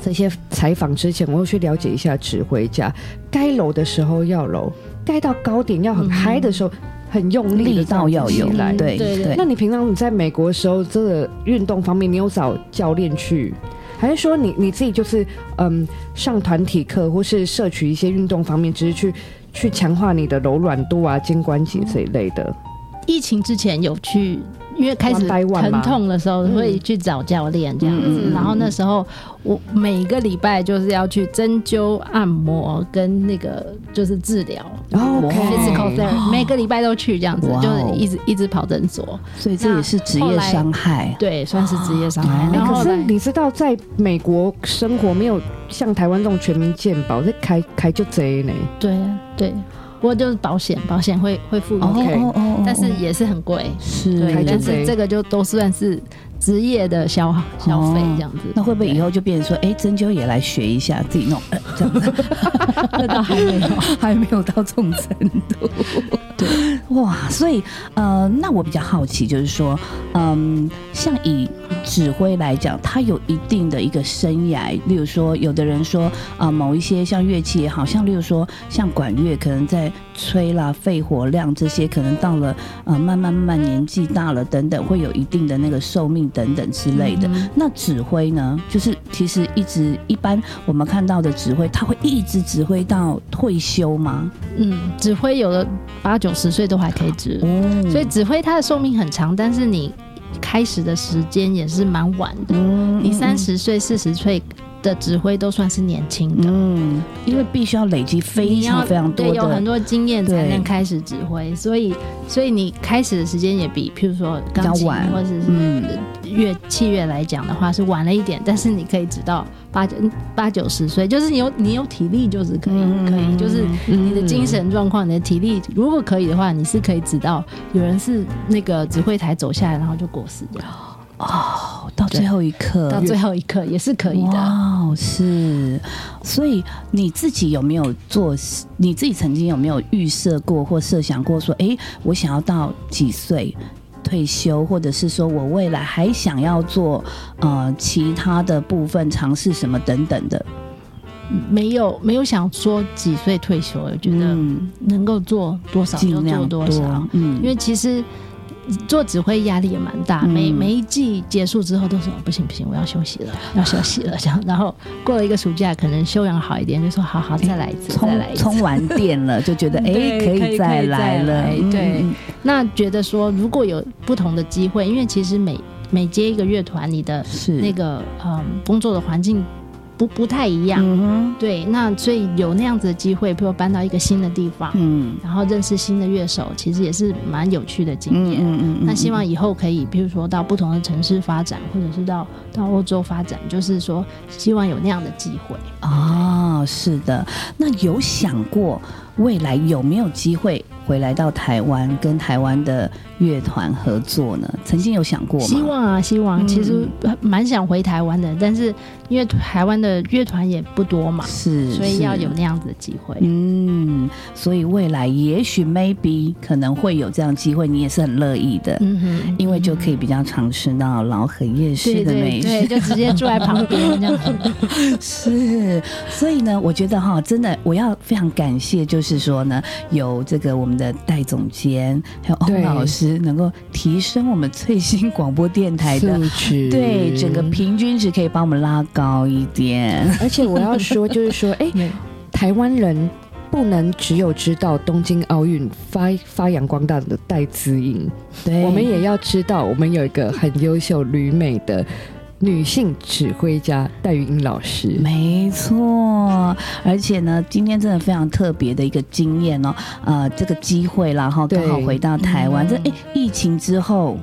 这些采访之前，我会去了解一下指挥家，该揉的时候要揉，该到高点要很嗯嗨的时候、很用力的力道要有来。对对对那你平常你在美国的时候，这个运动方面，你有找教练去，还是说你你自己就是嗯上团体课，或是摄取一些运动方面，只是去去强化你的柔软度啊、肩关节这一类的？疫情之前有去，因为开始疼痛的时候嗯会去找教练这样子，然后那时候我每个礼拜就是要去针灸、按摩跟那个就是治疗。哦 OK physical therapy，每个礼拜都去这样子，就是一直一直跑诊所，所以这也是职业伤害。对，算是职业伤害。可是你知道，在美国生活没有像台湾这种全民健保，这开开就贼呢。对对，不过就是保险，保险会会付一哦点，但是也是很贵。是对，但是这个就都算是职业的消消费这样子。那会不会以后就变成说，哎，针灸也来学一下，自己弄，呃 这样子？这倒还没有。还没有到这种程度。对，哇，所以呃，那我比较好奇，就是说，嗯，像以指挥来讲，它有一定的一个生涯，例如说，有的人说啊、某一些像乐器也好像，例如说像管乐，可能在吹啦、肺活量这些，可能到了了呃慢慢慢慢年纪大了等等，会有一定的那个寿命等等之类的。嗯那指挥呢，就是其实一直一般我们看到的指挥，他会一直指挥到退休吗？嗯，指挥有的八九十岁都还可以指，哦所以指挥他的寿命很长，但是你开始的时间也是蛮晚的。嗯你三十岁、四十岁的指挥都算是年轻的。嗯，因为必须要累积非常非常多对，有很，多经验才能开始指挥，所以所以你开始的时间也比，譬如说较钢琴晚。或者是嗯。乐器乐来讲的话是晚了一点，但是你可以直到八九八九十岁，就是你有你有体力就是可以、嗯可以，就是你的精嗯神状况、你的体力如果可以的话，你是可以直到有人是那个指挥台走下来，然后就过世掉，哦，到最后一刻，到最后一刻也是可以的。哦，是，所以你自己有没有做？你自己曾经有没有预设过或设想过说，诶，我想要到几岁退休，或者是说我未来还想要做呃其他的部分尝试什么等等的？没有没有想说几岁退休，我觉得嗯，能够做多少就做尽量多少。嗯，因为其实做指挥压力也蛮大，嗯。每每一季结束之后都说不行不行，我要休息了，要休息了 这样。然后过了一个暑假，可能休养好一点，就说好好再来一次，再来一次。充充完电了，就觉得诶，对可可以再来了。对。嗯那觉得说如果有不同的机会，因为其实每每接一个乐团，你的那个嗯工作的环境不不太一样。嗯对，那所以有那样子的机会，比如搬到一个新的地方，嗯然后认识新的乐手，其实也是蛮有趣的经验。嗯嗯嗯，那希望以后可以，比如说到不同的城市发展，或者是到到欧洲发展，就是说希望有那样的机会。哦，是的。那有想过未来有没有机会回来到台湾，跟台湾的乐团合作呢？曾经有想过吗？希望啊，希望，嗯其实蛮想回台湾的，但是因为台湾的乐团也不多嘛，是，所以要有那样子的机会。嗯，所以未来也许 maybe 可能会有这样机会，你也是很乐意的。嗯哼，因为就可以比较常吃到老很夜市的美食，对对，就直接 住在旁边这样子。是，所以呢，我觉得哈，真的我要非常感谢，就是说呢，有这个我们的戴总监还有欧对老师，能够提升我们最新广播电台的素质对整个平均值，可以帮我们拉高一点。而且我要说，就是说，哎、台湾人不能只有知道东京奥运发发扬光大的戴资颖，对，我们也要知道，我们有一个很优秀旅美的女性指挥家戴玉英老师。没错，而且呢，今天真的非常特别的一个经验哦，呃，这个机会啦，哈，刚好回到台湾，嗯。这哎，疫情之后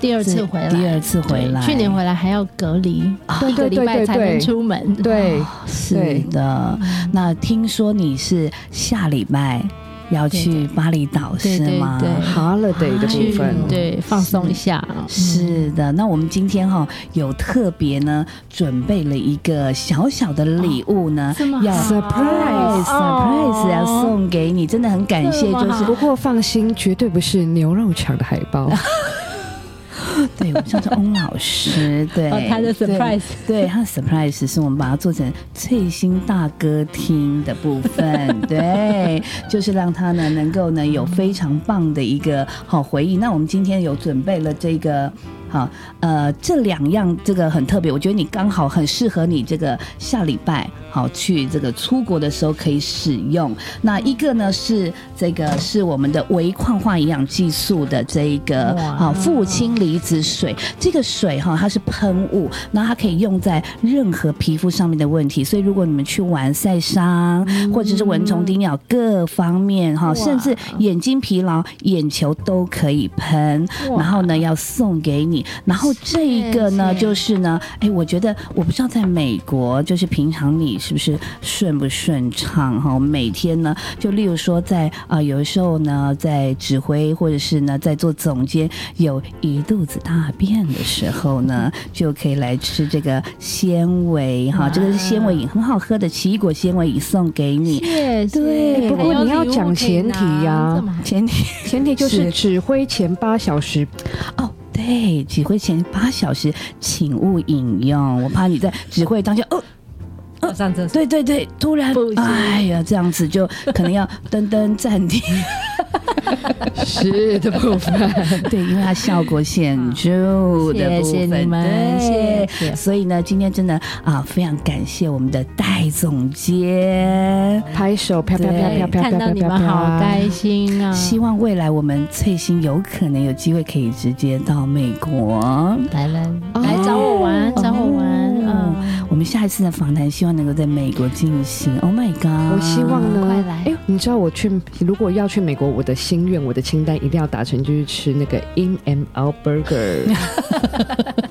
第二次回来，第二次回来，去年回来还要隔离，对一个礼拜才能出门。对，是的，那听说你是下礼拜要去巴厘岛是吗？对 holiday 的部分，对放松一下。是的，那我们今天哈、有特别呢准备了一个小小的礼物呢，要 surprise 哦 surprise 要送给你，真的很感谢，就是不过放心，绝对不是牛肉肠的海报。对，我们叫做翁老师，对，哦他的 surprise 对，他的 surprise 是我们把它做成翠星大歌厅的部分，对，就是让他呢能够呢有非常棒的一个好回忆。那我们今天有准备了这个。好，呃，这两样这个很特别，我觉得你刚好很适合你这个下礼拜好去这个出国的时候可以使用。那一个呢是这个是我们的微矿化营养技术的这一个哇好父亲离子水，这个水哈它是喷雾，那它可以用在任何皮肤上面的问题。所以如果你们去玩晒伤，或者是蚊虫叮咬各方面哈，甚至眼睛疲劳、眼球都可以喷。然后呢要送给你，然后这一个呢就是呢，哎，我觉得我不知道在美国，就是平常你是不是顺不顺畅哈？每天呢，就例如说在啊、有的时候呢在指挥或者是呢在做总监，有一肚子大便的时候呢，就可以来吃这个纤维哈，这个是纤维饮，很好喝的奇异果纤维饮送给你。谢谢对不过你要讲前提呀前提前提就是。指挥前八小时。哦，对，指挥前八小时，请勿饮用。我怕你在指挥当下，哦，我上厕所。对对对，突然哎呀，这样子就可能要噔噔暂停。是的部分。对，因为它效果显著的部分，谢谢你们对谢谢所以呢，今天真的啊，非常感谢我们的戴总监。拍手，飘飘飘飘飘飘看到你们好开心啊！希望未来我们翠心有可能有机会可以直接到美国。来来哦来找我玩，找我玩，哦嗯，我们下一次的访谈希望能够在美国进行。Oh my god！我希望呢，快来哎，你知道我去，如果要去美国，我的心愿，我的清单一定要达成，就是吃那个 In and Out Burger。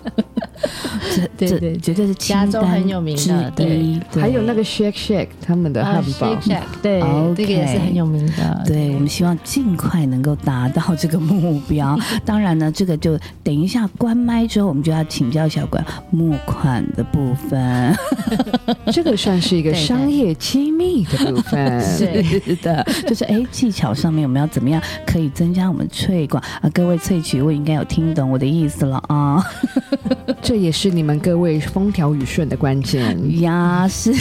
这这对对绝对是清加州很有名的对还有那个 Shake Shake 他们的汉啊堡，Shake 对这个也是很有名的。对，我们希望尽快能够达到这个目标。当然呢，这个就等一下关麦之后，我们就要请教小关募款的部分。这个算是一个对对商业机密的部分。对 是的，就是哎，技巧上面我们要怎么样可以增加我们萃广啊？各位萃取，我应该有听懂我的意思了啊。这也是你们各位风调雨顺的关键。呀，是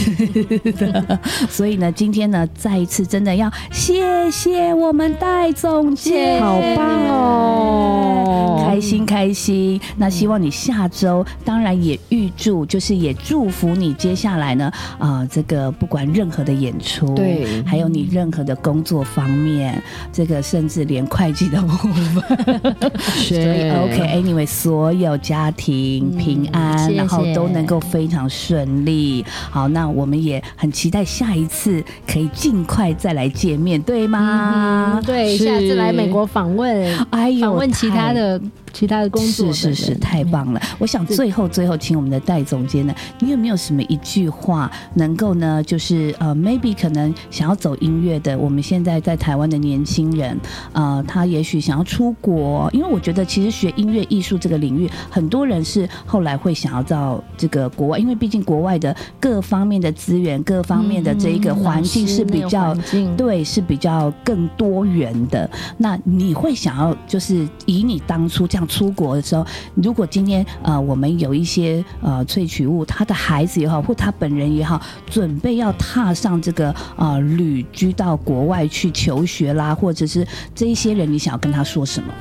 的，所以呢，今天呢，再一次真的要谢谢我们戴总监，好棒哦。开心开心。那希望你下周，当然也预祝，就是也祝福你接下来呢，啊、这个不管任何的演出，对。还有你任何的工作方面，这个甚至连会计的部分，所以 OK，Anyway，、所有家庭平安，谢谢然后都能够非常顺利。好，那我们也很期待下一次可以尽快再来见面，对吗？嗯，对，下次来美国访问，哎呦，访问其他的其他的工作的，是是是，太棒了！我想最后最后，请我们的戴总监呢，你有没有什么一句话能够呢，就是呃，maybe 可能想要走音乐的，我们现在在台湾的年轻人，呃，他也许想要出国，因为我觉得其实学音乐艺术这个领域，很多人是后来会想要到这个国外，因为毕竟国外的各方面的资源、各方面的这一个嗯环境是比较对，是比较更多元的。那你会想要，就是以你当初这样出国的时候，如果今天呃我们有一些呃萃取物，他的孩子也好，或他本人也好，准备要踏上这个呃旅居到国外去求学啦，或者是这一些人，你想要跟他说什么？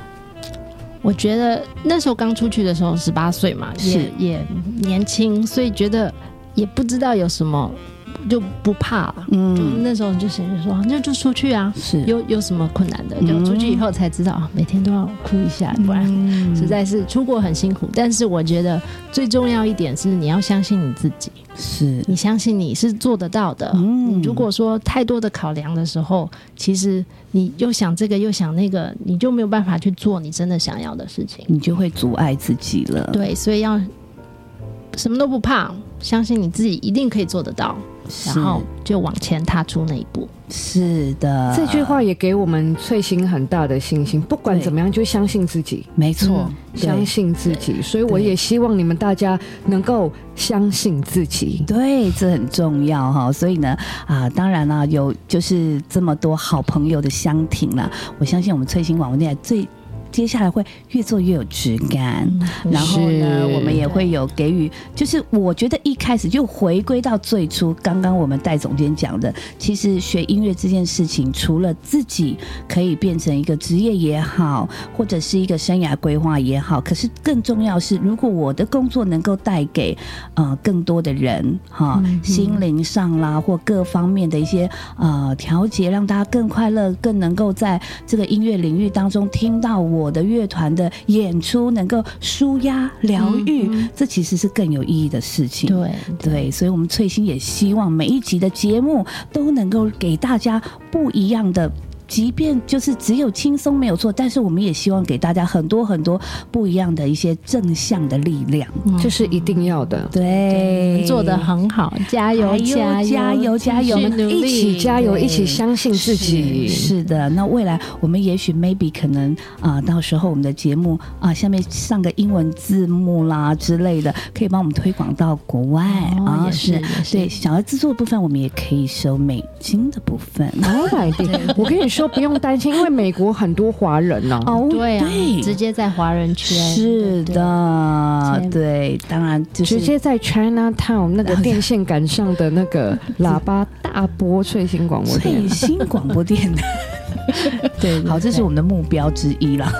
我觉得那时候刚出去的时候，十八岁嘛，是也也年轻，所以觉得也不知道有什么，就不怕了。就嗯，那时候就想着说，那就出去啊，是有有什么困难的？嗯就出去以后才知道，啊每天都要哭一下，不然嗯实在是出国很辛苦。但是我觉得最重要一点是，你要相信你自己，是你相信你是做得到的。嗯如果说太多的考量的时候，其实你又想这个又想那个，你就没有办法去做你真的想要的事情。你就会阻碍自己了。对，所以要什么都不怕，相信你自己一定可以做得到，是然后就往前踏出那一步。是的，这句话也给我们翠心很大的信心，不管怎么样，就相信自己。没错，对相信自己，所以我也希望你们大家能够相信自己。对，这很重要哈。所以呢，啊，当然啦，有就是这么多好朋友的相挺啦，我相信我们翠心广播电台最。接下来会越做越有质感，然后呢，我们也会有给予，就是。我觉得一开始就回归到最初，刚刚我们戴总监讲的，其实学音乐这件事情，除了自己可以变成一个职业也好，或者是一个生涯规划也好，可是更重要是，如果我的工作能够带给呃更多的人哈，心灵上啦或各方面的一些呃调节，让大家更快乐，更能够在这个音乐领域当中听到我的乐团的演出，能够舒压疗愈，这其实是更有意义的事情。对，对，所以我们翠心也希望每一集的节目都能够给大家不一样的。即便就是只有轻松没有错，但是我们也希望给大家很多很多不一样的一些正向的力量。这是一定要的。对，做的很好，加油加油加油加油努力一起加油，一起相信自己。是是的，那未来我们也许 maybe 可能啊、到时候我们的节目啊、下面上个英文字幕啦之类的，可以帮我们推广到国外哦啊、也是对想要制作部分，我们也可以收美金的部分。Oh my god！我跟你说，不用担心，因为美国很多华人呢、哦，对啊，直接在华人圈是的，对对，当然就是直接在 China Town 那个电线杆上的那个喇叭大波翠新广播电。翠星广播电 台。对，好，这是我们的目标之一啦。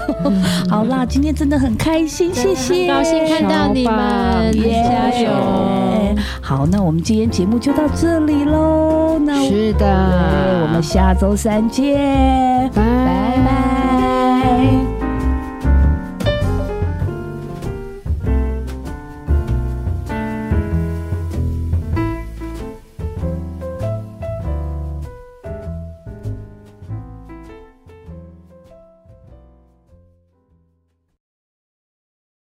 好啦，今天真的很开心，谢谢，很高兴看到你们，耶加油！好，那我们今天节目就到这里喽。那是的，我们下周三见，拜拜拜。